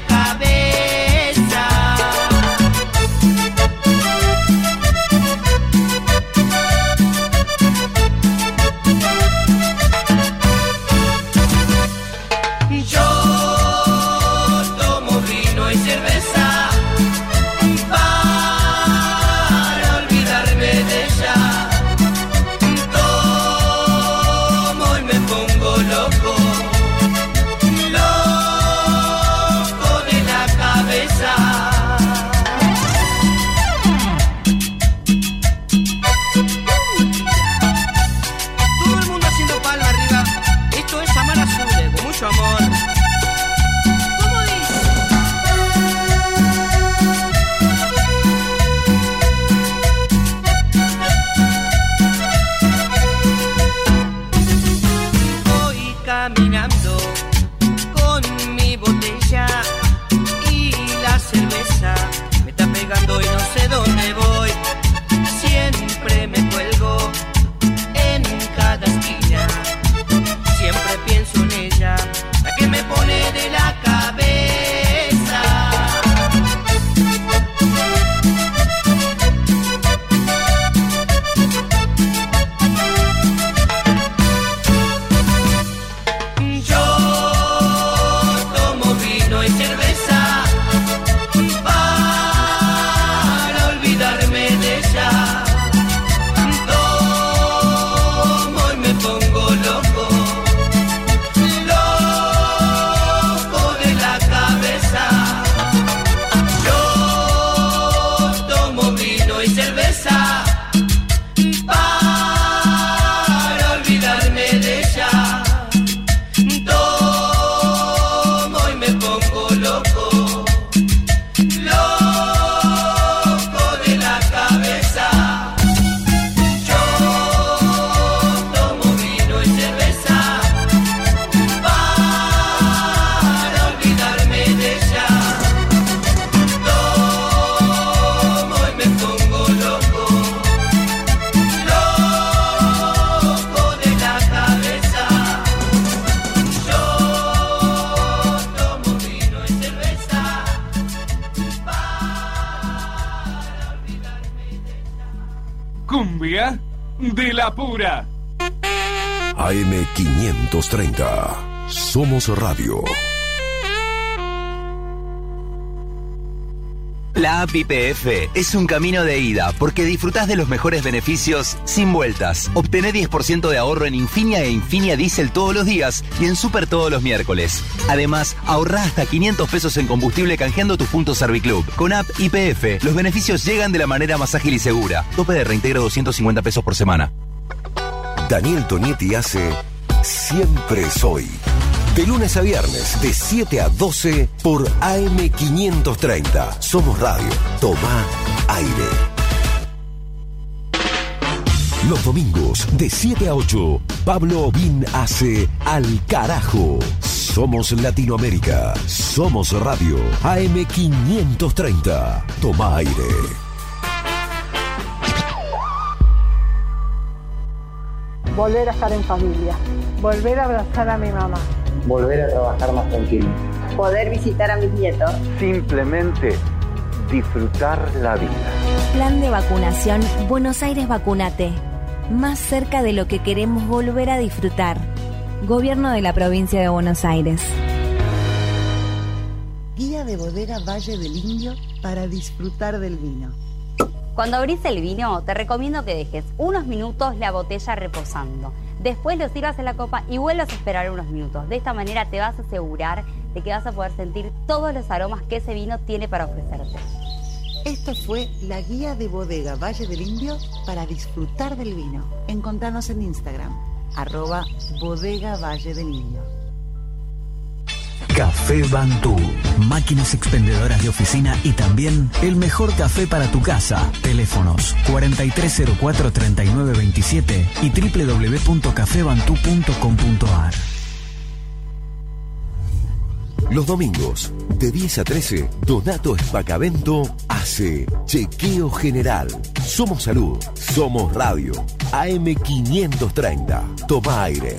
AM530. Somos Radio. La app IPF es un camino de ida porque disfrutás de los mejores beneficios sin vueltas. Obtené 10% de ahorro en Infinia e Infinia Diesel todos los días y en Super todos los miércoles. Además, ahorrá hasta 500 pesos en combustible canjeando tus puntos Serviclub. Con app IPF, los beneficios llegan de la manera más ágil y segura. Tope de reintegro 250 pesos por semana. Daniel Tonietti hace Siempre Soy. De lunes a viernes, de 7 a 12 por AM530. Somos Radio. Toma aire. Los domingos, de 7 a 8, Pablo Obín hace Al Carajo. Somos Latinoamérica. Somos Radio. AM530. Toma aire. Volver a estar en familia. Volver a abrazar a mi mamá. Volver a trabajar más tranquilo. Poder visitar a mis nietos. Simplemente disfrutar la vida. Plan de vacunación Buenos Aires Vacunate. Más cerca de lo que queremos volver a disfrutar. Gobierno de la provincia de Buenos Aires. Guía de bodega Valle del Indio para disfrutar del vino. Cuando abrís el vino, te recomiendo que dejes unos minutos la botella reposando. Después lo sirvas en la copa y vuelvas a esperar unos minutos. De esta manera te vas a asegurar de que vas a poder sentir todos los aromas que ese vino tiene para ofrecerte. Esto fue la guía de bodega Valle del Indio para disfrutar del vino. Encontranos en Instagram, arroba bodega Valle del Indio. Café Bantú. Máquinas expendedoras de oficina y también el mejor café para tu casa. Teléfonos 4304-3927 y www.cafebantú.com.ar. Los domingos, de 10 a 13, Donato Espacavento hace Chequeo General. Somos Salud, somos Radio. AM530. Toma aire.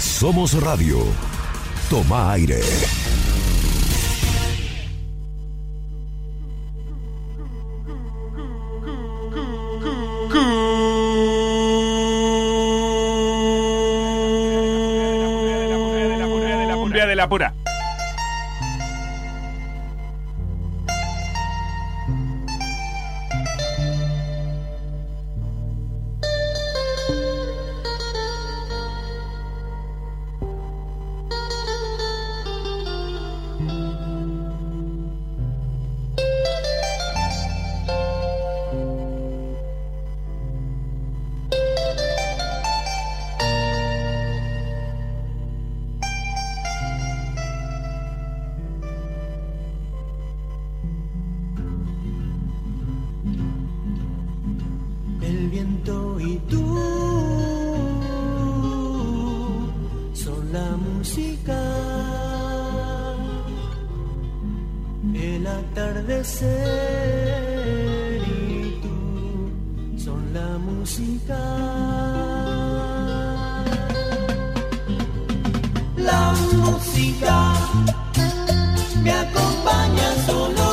Somos radio. Toma aire. Cumbia de la pura. viento y tú son la música, el atardecer y tú son la música. La música me acompaña solo.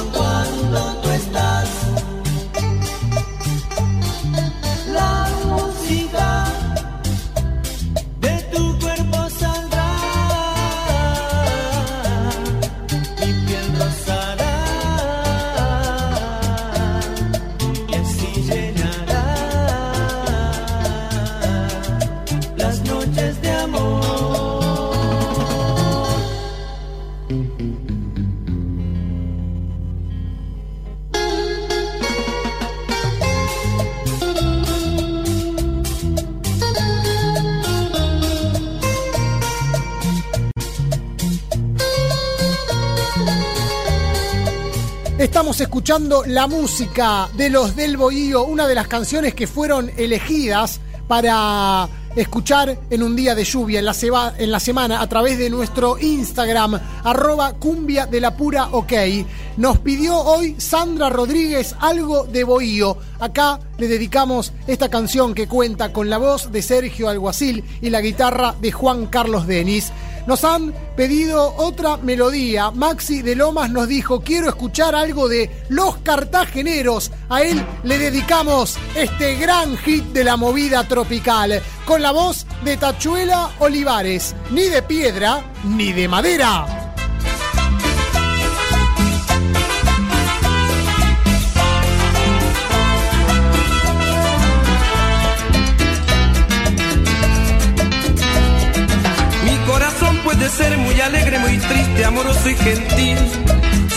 Escuchando la música de los del Bohío, una de las canciones que fueron elegidas para escuchar en un día de lluvia en la, semana a través de nuestro Instagram, arroba cumbia de la pura ok. Nos pidió hoy Sandra Rodríguez algo de Bohío. Acá le dedicamos esta canción que cuenta con la voz de Sergio Alguacil y la guitarra de Juan Carlos Denis. Nos han pedido otra melodía. Maxi de Lomas nos dijo, quiero escuchar algo de Los Cartageneros. A él le dedicamos este gran hit de la movida tropical, con la voz de Tachuela Olivares, ni de piedra ni de madera. Puede ser muy alegre, muy triste, amoroso y gentil.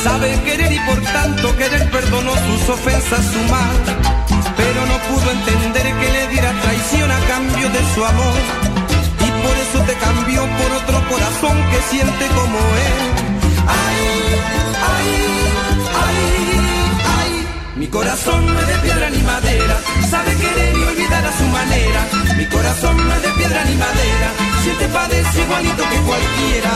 Sabe querer y por tanto querer perdonó sus ofensas, su mal. Pero no pudo entender que le diera traición a cambio de su amor. Y por eso te cambió por otro corazón que siente como él. Ay, ay, ay, ay. Mi corazón no es de piedra ni madera, sabe querer y olvidar a su manera. Mi corazón no es de piedra ni madera, siente padece igualito que cualquiera.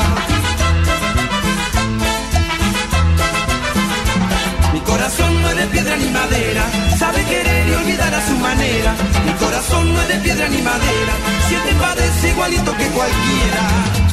Mi corazón no es de piedra ni madera, sabe querer y olvidar a su manera. Mi corazón no es de piedra ni madera, siente padece igualito que cualquiera.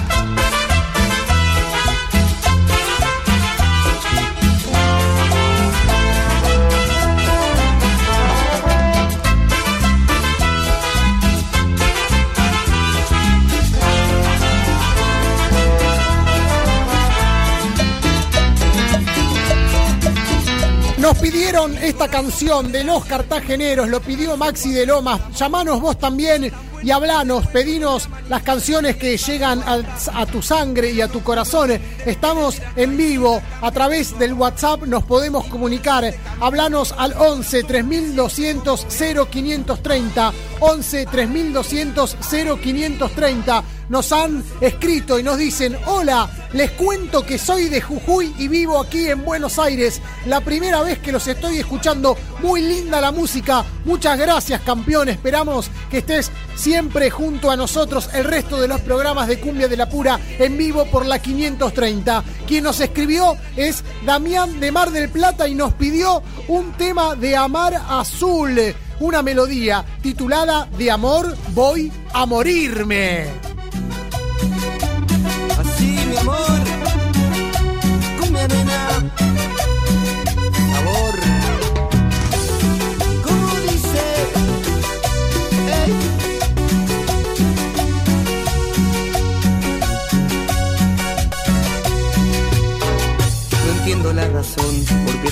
Nos pidieron esta canción de los cartageneros, lo pidió Maxi de Lomas. Llamanos vos también y hablanos, pedinos las canciones que llegan a, a tu sangre y a tu corazón. Estamos en vivo a través del WhatsApp, nos podemos comunicar. Hablanos al 11 3200 0530. 11 3200 0530 nos han escrito y nos dicen, hola, les cuento que soy de Jujuy y vivo aquí en Buenos Aires. La primera vez que los estoy escuchando, muy linda la música. Muchas gracias, campeón. Esperamos que estés siempre junto a nosotros el resto de los programas de Cumbia de la Pura en vivo por la 530. Quien nos escribió es Damián de Mar del Plata y nos pidió un tema de Amar Azul, una melodía titulada De Amor Voy a Morirme.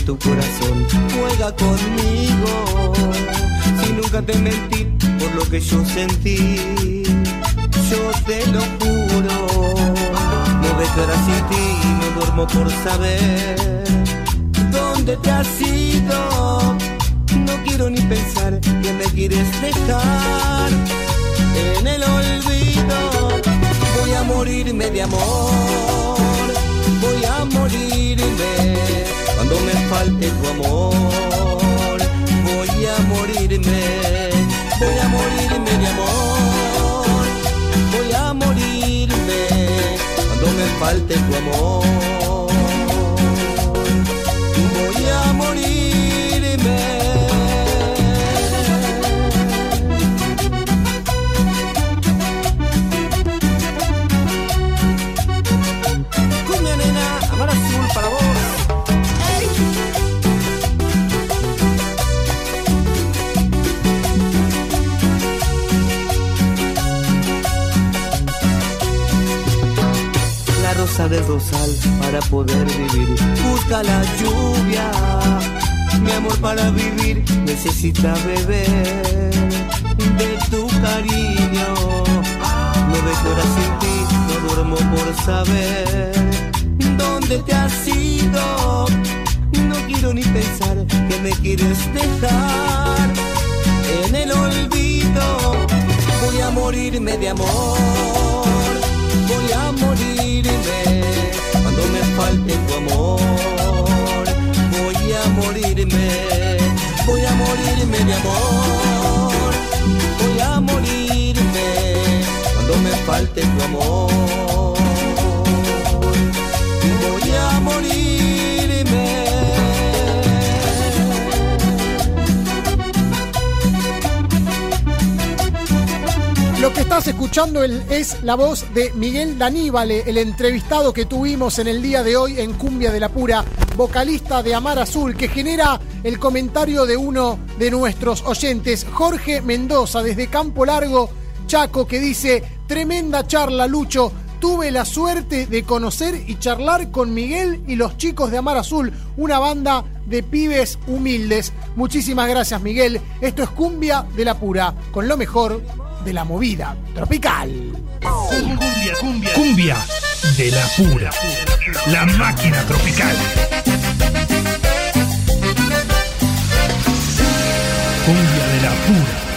Tu corazón juega conmigo. Si nunca te mentí por lo que yo sentí, yo te lo juro. No dejarás sin ti, no duermo por saber dónde te has ido. No quiero ni pensar que me quieres dejar en el olvido. Voy a morirme de amor, voy a morirme cuando me falte tu amor. Voy a morirme, voy a morirme de amor, voy a morirme falte tu amor. Del rosal para poder vivir. Busca la lluvia. Mi amor para vivir necesita beber de tu cariño. Nueve horas sin ti, no duermo por saber dónde te has ido. No quiero ni pensar que me quieres dejar en el olvido. Voy a morirme de amor voy a morirme cuando me falte tu amor. Voy a morirme, voy a morirme de amor. Voy a morirme cuando me falte tu amor. Voy a morirme. Lo que estás escuchando es la voz de Miguel Daníbale, el entrevistado que tuvimos en el día de hoy en Cumbia de la Pura, vocalista de Amar Azul, que genera el comentario de uno de nuestros oyentes, Jorge Mendoza, desde Campo Largo, Chaco, que dice, tremenda charla, Lucho. Tuve la suerte de conocer y charlar con Miguel y los chicos de Amar Azul, una banda de pibes humildes. Muchísimas gracias, Miguel. Esto es Cumbia de la Pura, con lo mejor de la movida tropical. Cumbia, cumbia. Cumbia de la pura. La máquina tropical. Cumbia de la pura.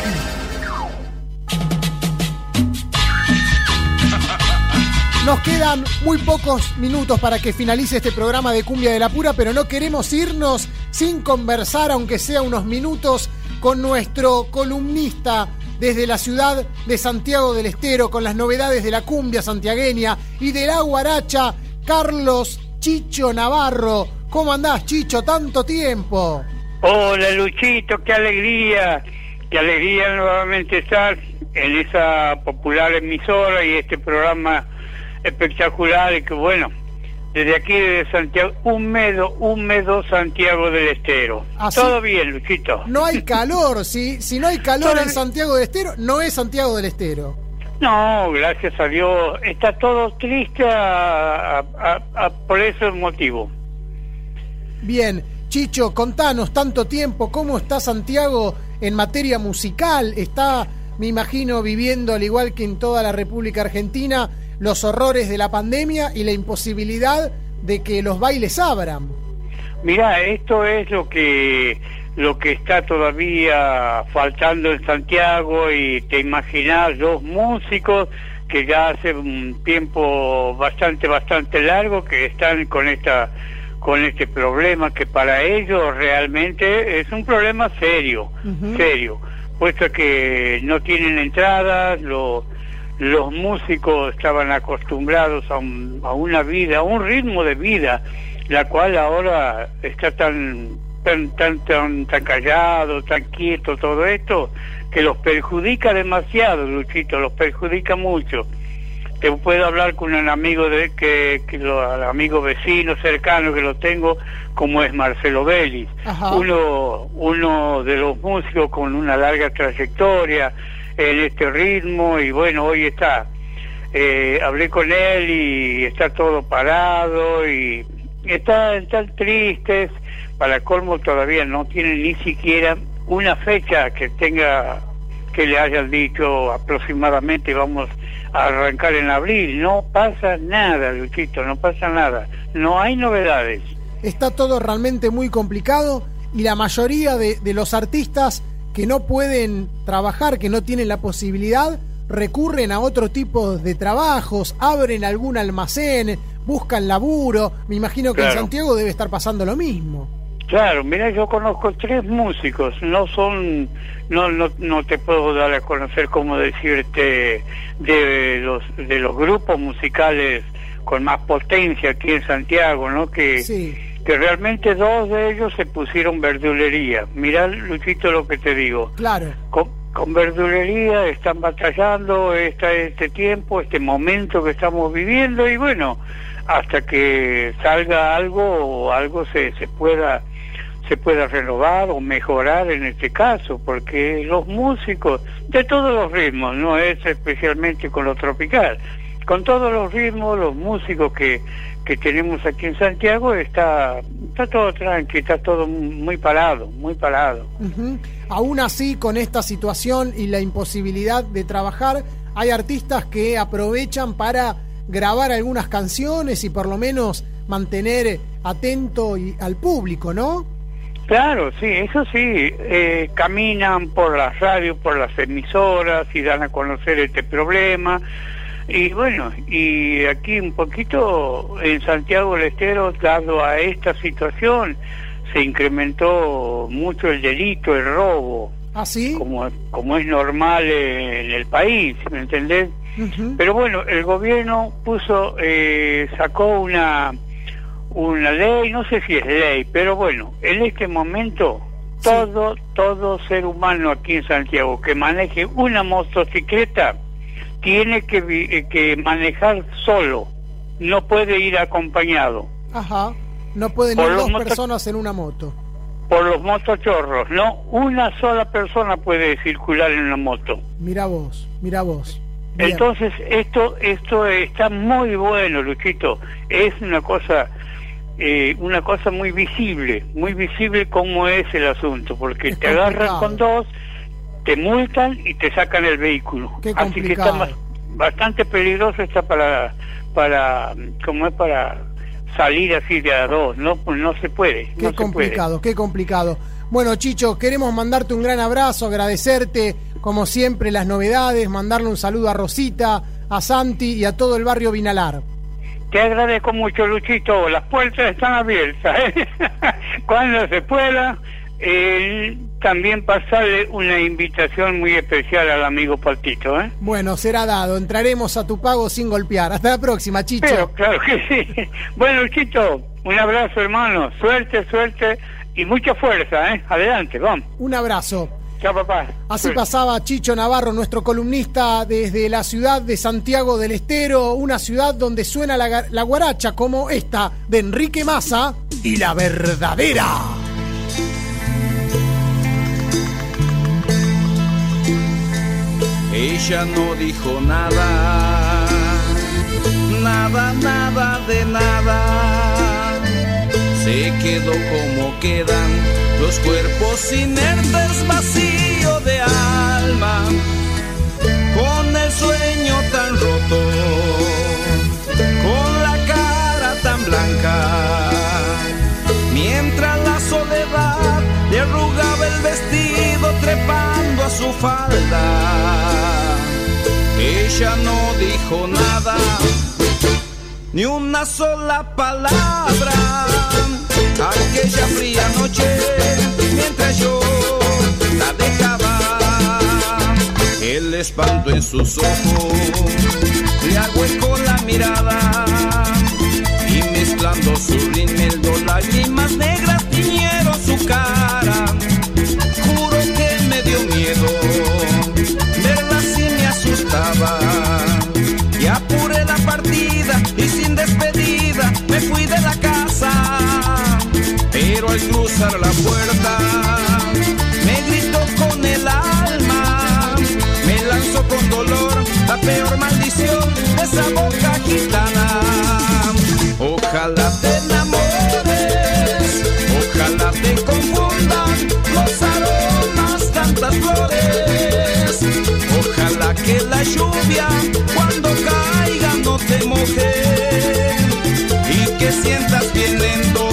Nos quedan muy pocos minutos para que finalice este programa de Cumbia de la Pura, pero no queremos irnos sin conversar, aunque sea unos minutos, con nuestro columnista desde la ciudad de Santiago del Estero, con las novedades de la cumbia santiagueña y de la guaracha, Carlos Chicho Navarro. ¿Cómo andás, Chicho? Tanto tiempo. Hola Luchito, qué alegría, qué alegría nuevamente estar en esa popular emisora y este programa espectacular y que bueno, desde aquí de Santiago, húmedo, húmedo Santiago del Estero. Así- Todo bien, Luchito. No hay calor, si, si no hay calor en Santiago del Estero, no es Santiago del Estero. No, gracias a Dios. Está todo triste a- a- a- a- por ese motivo. Bien, Chicho, contanos tanto tiempo, ¿cómo está Santiago en materia musical? Está, me imagino, viviendo, al igual que en toda la República Argentina, los horrores de la pandemia y la imposibilidad de que los bailes abran. Mira, esto es lo que lo que está todavía faltando en Santiago y te imaginas los músicos que ya hace un tiempo bastante bastante largo que están con esta con este problema que para ellos realmente es un problema serio, serio, puesto que no tienen entradas, lo- los músicos estaban acostumbrados a, un- a una vida, a un ritmo de vida, la cual ahora está tan tan tan tan, tan callado, tan quieto todo esto, que los perjudica demasiado, Luchito, los perjudica mucho. Te puedo hablar con un amigo de que, que lo, amigo vecino cercano que lo tengo, como es Marcelo Vélez, Ajá. uno uno de los músicos con una larga trayectoria en este ritmo y bueno hoy está eh, hablé con él y está todo parado y está están tristes para colmo todavía no tienen ni siquiera una fecha que tenga que le hayan dicho aproximadamente vamos a arrancar en abril. No pasa nada Luchito no pasa nada. No hay novedades. Está todo realmente muy complicado y la mayoría de, de los artistas que no pueden trabajar, que no tienen la posibilidad, recurren a otro tipo de trabajos, abren algún almacén, buscan laburo. Me imagino que en. Santiago debe estar pasando lo mismo. Claro, mira, yo conozco tres músicos, no son, no, no, no te puedo dar a conocer cómo decirte de los, de los grupos musicales con más potencia aquí en Santiago, ¿no? Que, que realmente dos de ellos se pusieron verdulería. Mirá, Luchito, lo que te digo. Claro. Con, con verdulería están batallando esta, este tiempo, este momento que estamos viviendo y bueno, hasta que salga algo o algo se, se pueda se pueda renovar o mejorar en este caso, porque los músicos de todos los ritmos, no es especialmente con lo tropical, con todos los ritmos, los músicos que, que tenemos aquí en Santiago está, está todo tranqui, está todo muy parado, muy parado. Ujú. Aún así, con esta situación y la imposibilidad de trabajar, hay artistas que aprovechan para grabar algunas canciones y por lo menos mantener atento y- al público, ¿no? Claro, sí, eso sí, eh, caminan por las radios, por las emisoras y dan a conocer este problema. Y bueno, y aquí un poquito en Santiago del Estero, dado a esta situación, se incrementó mucho el delito, el robo, ¿Ah, sí? como, como es normal en el país, ¿me entendés? Pero bueno, el gobierno puso, eh, sacó una, una ley, no sé si es ley, pero bueno, en este momento todo, todo ser humano aquí en Santiago que maneje una motocicleta tiene que, eh, que manejar solo, no puede ir acompañado Ajá. No pueden Por ir dos personas en una moto. por los motochorros, no, una sola persona puede circular en una moto. Mira vos, mira vos. Bien. Entonces, esto esto está muy bueno, Luchito. Es una cosa eh, una cosa muy visible, muy visible cómo es el asunto, porque te agarran complicado. con dos, te multan y te sacan el vehículo. Qué Así que está bastante peligroso está para para como es para salir así de a dos, no no se puede, Qué no se puede. complicado, qué complicado. Bueno, Chicho, queremos mandarte un gran abrazo, agradecerte, como siempre, las novedades, mandarle un saludo a Rosita, a Santi y a todo el barrio Vinalar. Te agradezco mucho, Luchito. Las puertas están abiertas. ¿eh? Cuando se pueda, también pasarle una invitación muy especial al amigo Paltito. ¿eh? Bueno, será dado, entraremos a tu pago sin golpear. Hasta la próxima, Chicho. Pero claro que sí. Bueno, Luchito, un abrazo, hermano. Suerte, suerte y mucha fuerza. ¿eh? Adelante, vamos. Un abrazo. Chao, papá. Así Suerte. pasaba Chicho Navarro, nuestro columnista desde la ciudad de Santiago del Estero, una ciudad donde suena la, la guaracha como esta de Enrique Massa y la verdadera. Ella no dijo nada, nada, nada de nada. Se quedó como quedan los cuerpos inertes, vacío de alma, con el sueño tan roto, con la cara tan blanca. Mientras la soledad le arrugaba el vestido trepando a su falda. Ella no dijo nada, ni una sola palabra. Aquella fría noche, mientras yo la dejaba, el espanto en sus ojos le ahuecó la mirada y mezclando su rimel lágrimas negras tiñeron su cara. Y apuré la partida y sin despedida me fui de la casa. Pero al cruzar la puerta lluvia cuando caiga no te moje y que sientas bien lento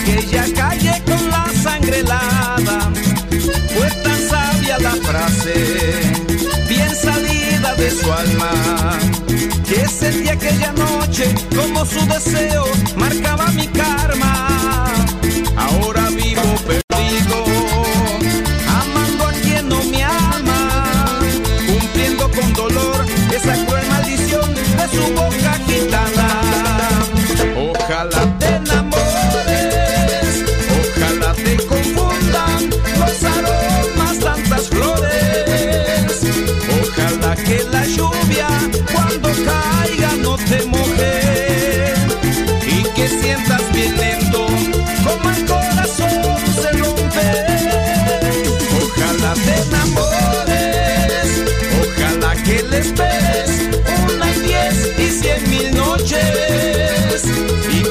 aquella calle con la sangre helada. Fue tan sabia la frase, bien salida de su alma, que sentí aquella noche como su deseo marcaba mi karma.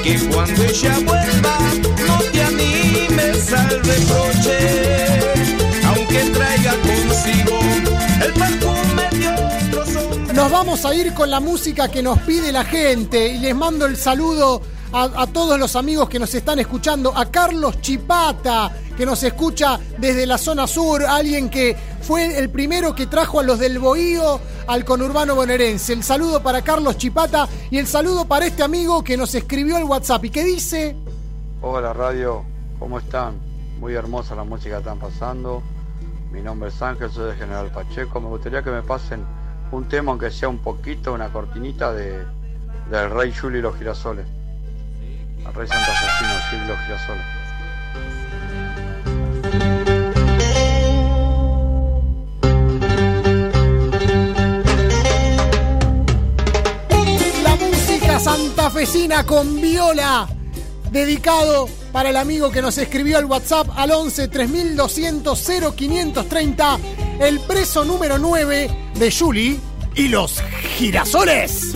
Que cuando ella vuelva no te animes al reproche, aunque traiga consigo el perfume de otros. Nos vamos a ir con la música que nos pide la gente y les mando el saludo a, a todos los amigos que nos están escuchando, a Carlos Chipata, que nos escucha desde la zona sur, alguien que fue el primero que trajo a los del Bohío al conurbano bonaerense. El saludo para Carlos Chipata y el saludo para este amigo que nos escribió el WhatsApp y que dice... Hola radio, ¿cómo están? Muy hermosa la música que están pasando. Mi nombre es Ángel, soy de General Pacheco. Me gustaría que me pasen un tema, aunque sea un poquito, una cortinita de, del Rey Juli y los girasoles. El Rey Santo Asesino, Juli y los girasoles. Con viola, dedicado para el amigo que nos escribió al WhatsApp al 11 3200 0530, el preso número 9 de Julie y los girasoles.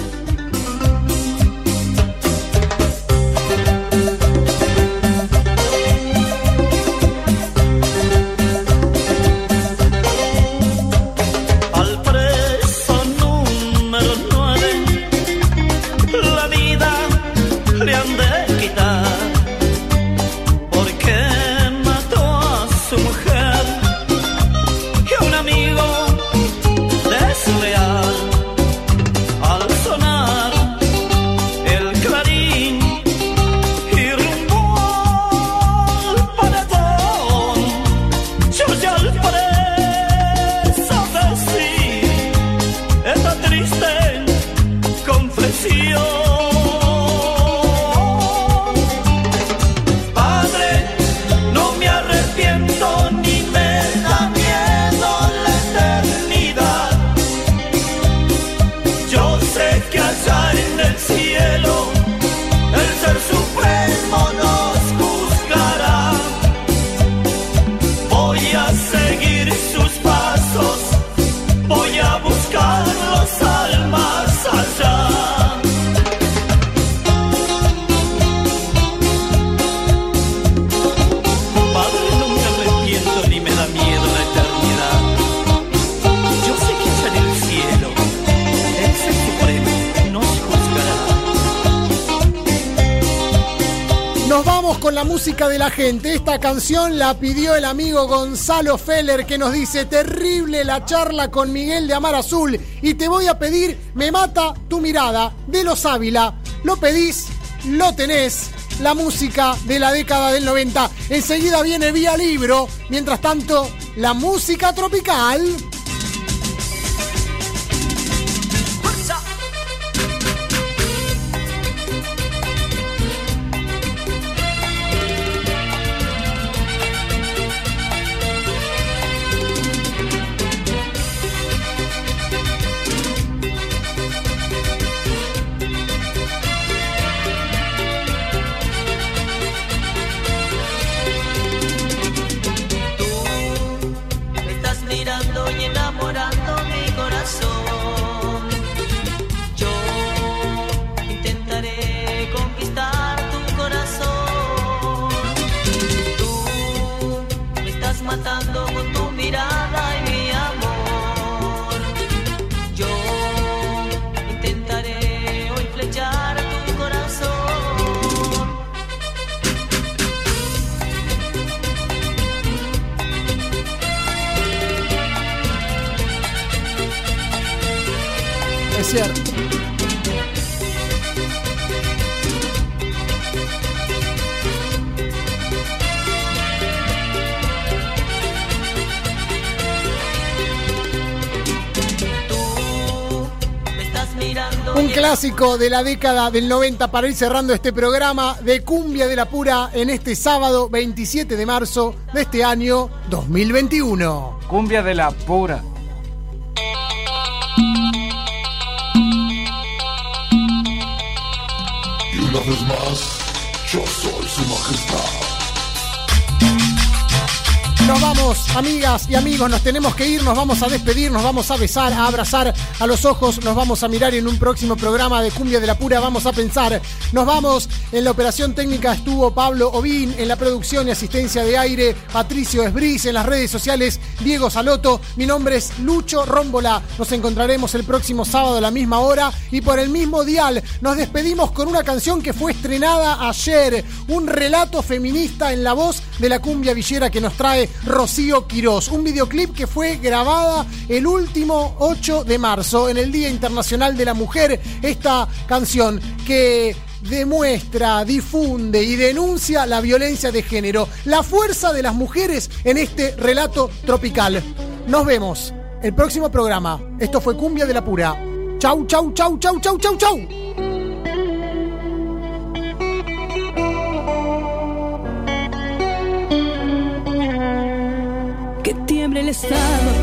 Gente. Esta canción la pidió el amigo Gonzalo Feller que nos dice terrible la charla con Miguel de Amar Azul y te voy a pedir Me mata tu mirada de los Ávila. Lo pedís, lo tenés. La música de la década del 90. Enseguida viene vía libro. Mientras tanto, la música tropical. De la década del 90 para ir cerrando este programa de Cumbia de la Pura en este sábado 27 de marzo de este año 2021. Cumbia de la pura. Amigas y amigos, nos tenemos que ir, nos vamos a despedir, nos vamos a besar, a abrazar a los ojos, nos vamos a mirar en un próximo programa de Cumbia de la Pura, vamos a pensar, nos vamos, en la operación técnica estuvo Pablo Ovín, en la producción y asistencia de aire, Patricio Esbris, en las redes sociales, Diego Saloto, mi nombre es Lucho Rómbola, nos encontraremos el próximo sábado a la misma hora y por el mismo dial, nos despedimos con una canción que fue estrenada ayer, un relato feminista en la voz de la cumbia villera que nos trae Rocío Quirós. Un videoclip que fue grabada el último 8 de marzo, en el Día Internacional de la Mujer. Esta canción que demuestra, difunde y denuncia la violencia de género, la fuerza de las mujeres en este relato tropical. Nos vemos el próximo programa. Esto fue Cumbia de la Pura. Chau, chau, chau, chau, chau, chau, chau. Que tiemble el Estado,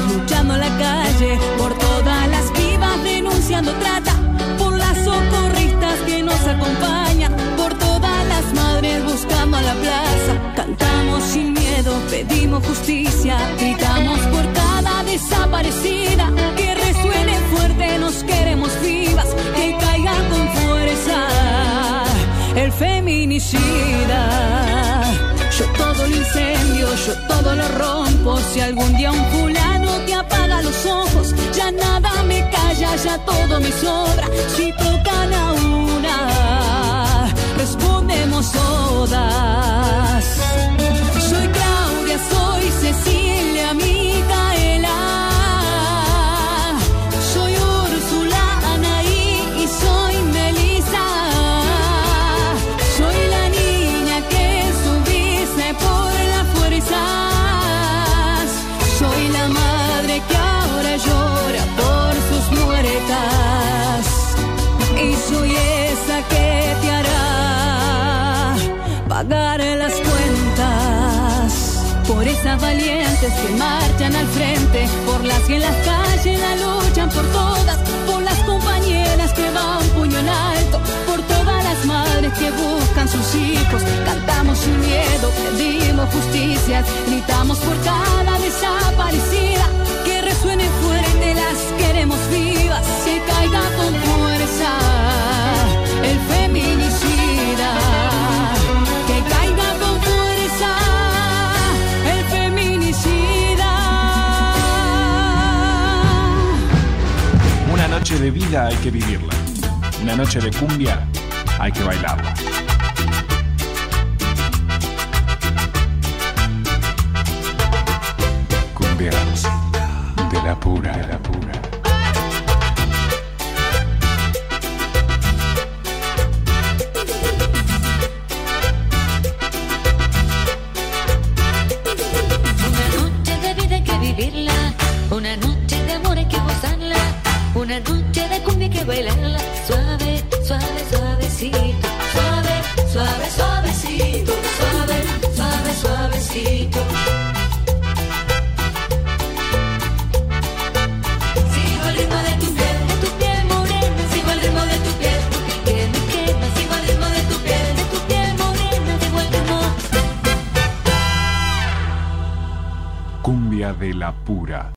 luchando en la calle, por todas las vivas denunciando trata, por las socorristas que nos acompañan, por todas las madres buscando la plaza. Cantamos sin miedo, pedimos justicia, gritamos por cada desaparecida, que resuene fuerte, nos queremos vivas, que caiga con fuerza el feminicida. Yo todo lo incendio, yo todo lo rompo. Si algún día un fulano te apaga los ojos, ya nada me calla, ya todo me sobra. Si tocan a una, respondemos todas. Soy Claudia, soy Cecilia, Micaela. Que marchan al frente, por las que en las calles la luchan por todas, por las compañeras que van puño en alto, por todas las madres que buscan sus hijos. Cantamos sin miedo, pedimos justicia, gritamos por cada desaparecida, que resuene fuerte, las queremos vivas, que caiga con fuerza noche de vida hay que vivirla. Una noche de cumbia hay que bailarla. Cumbia de la pura, de la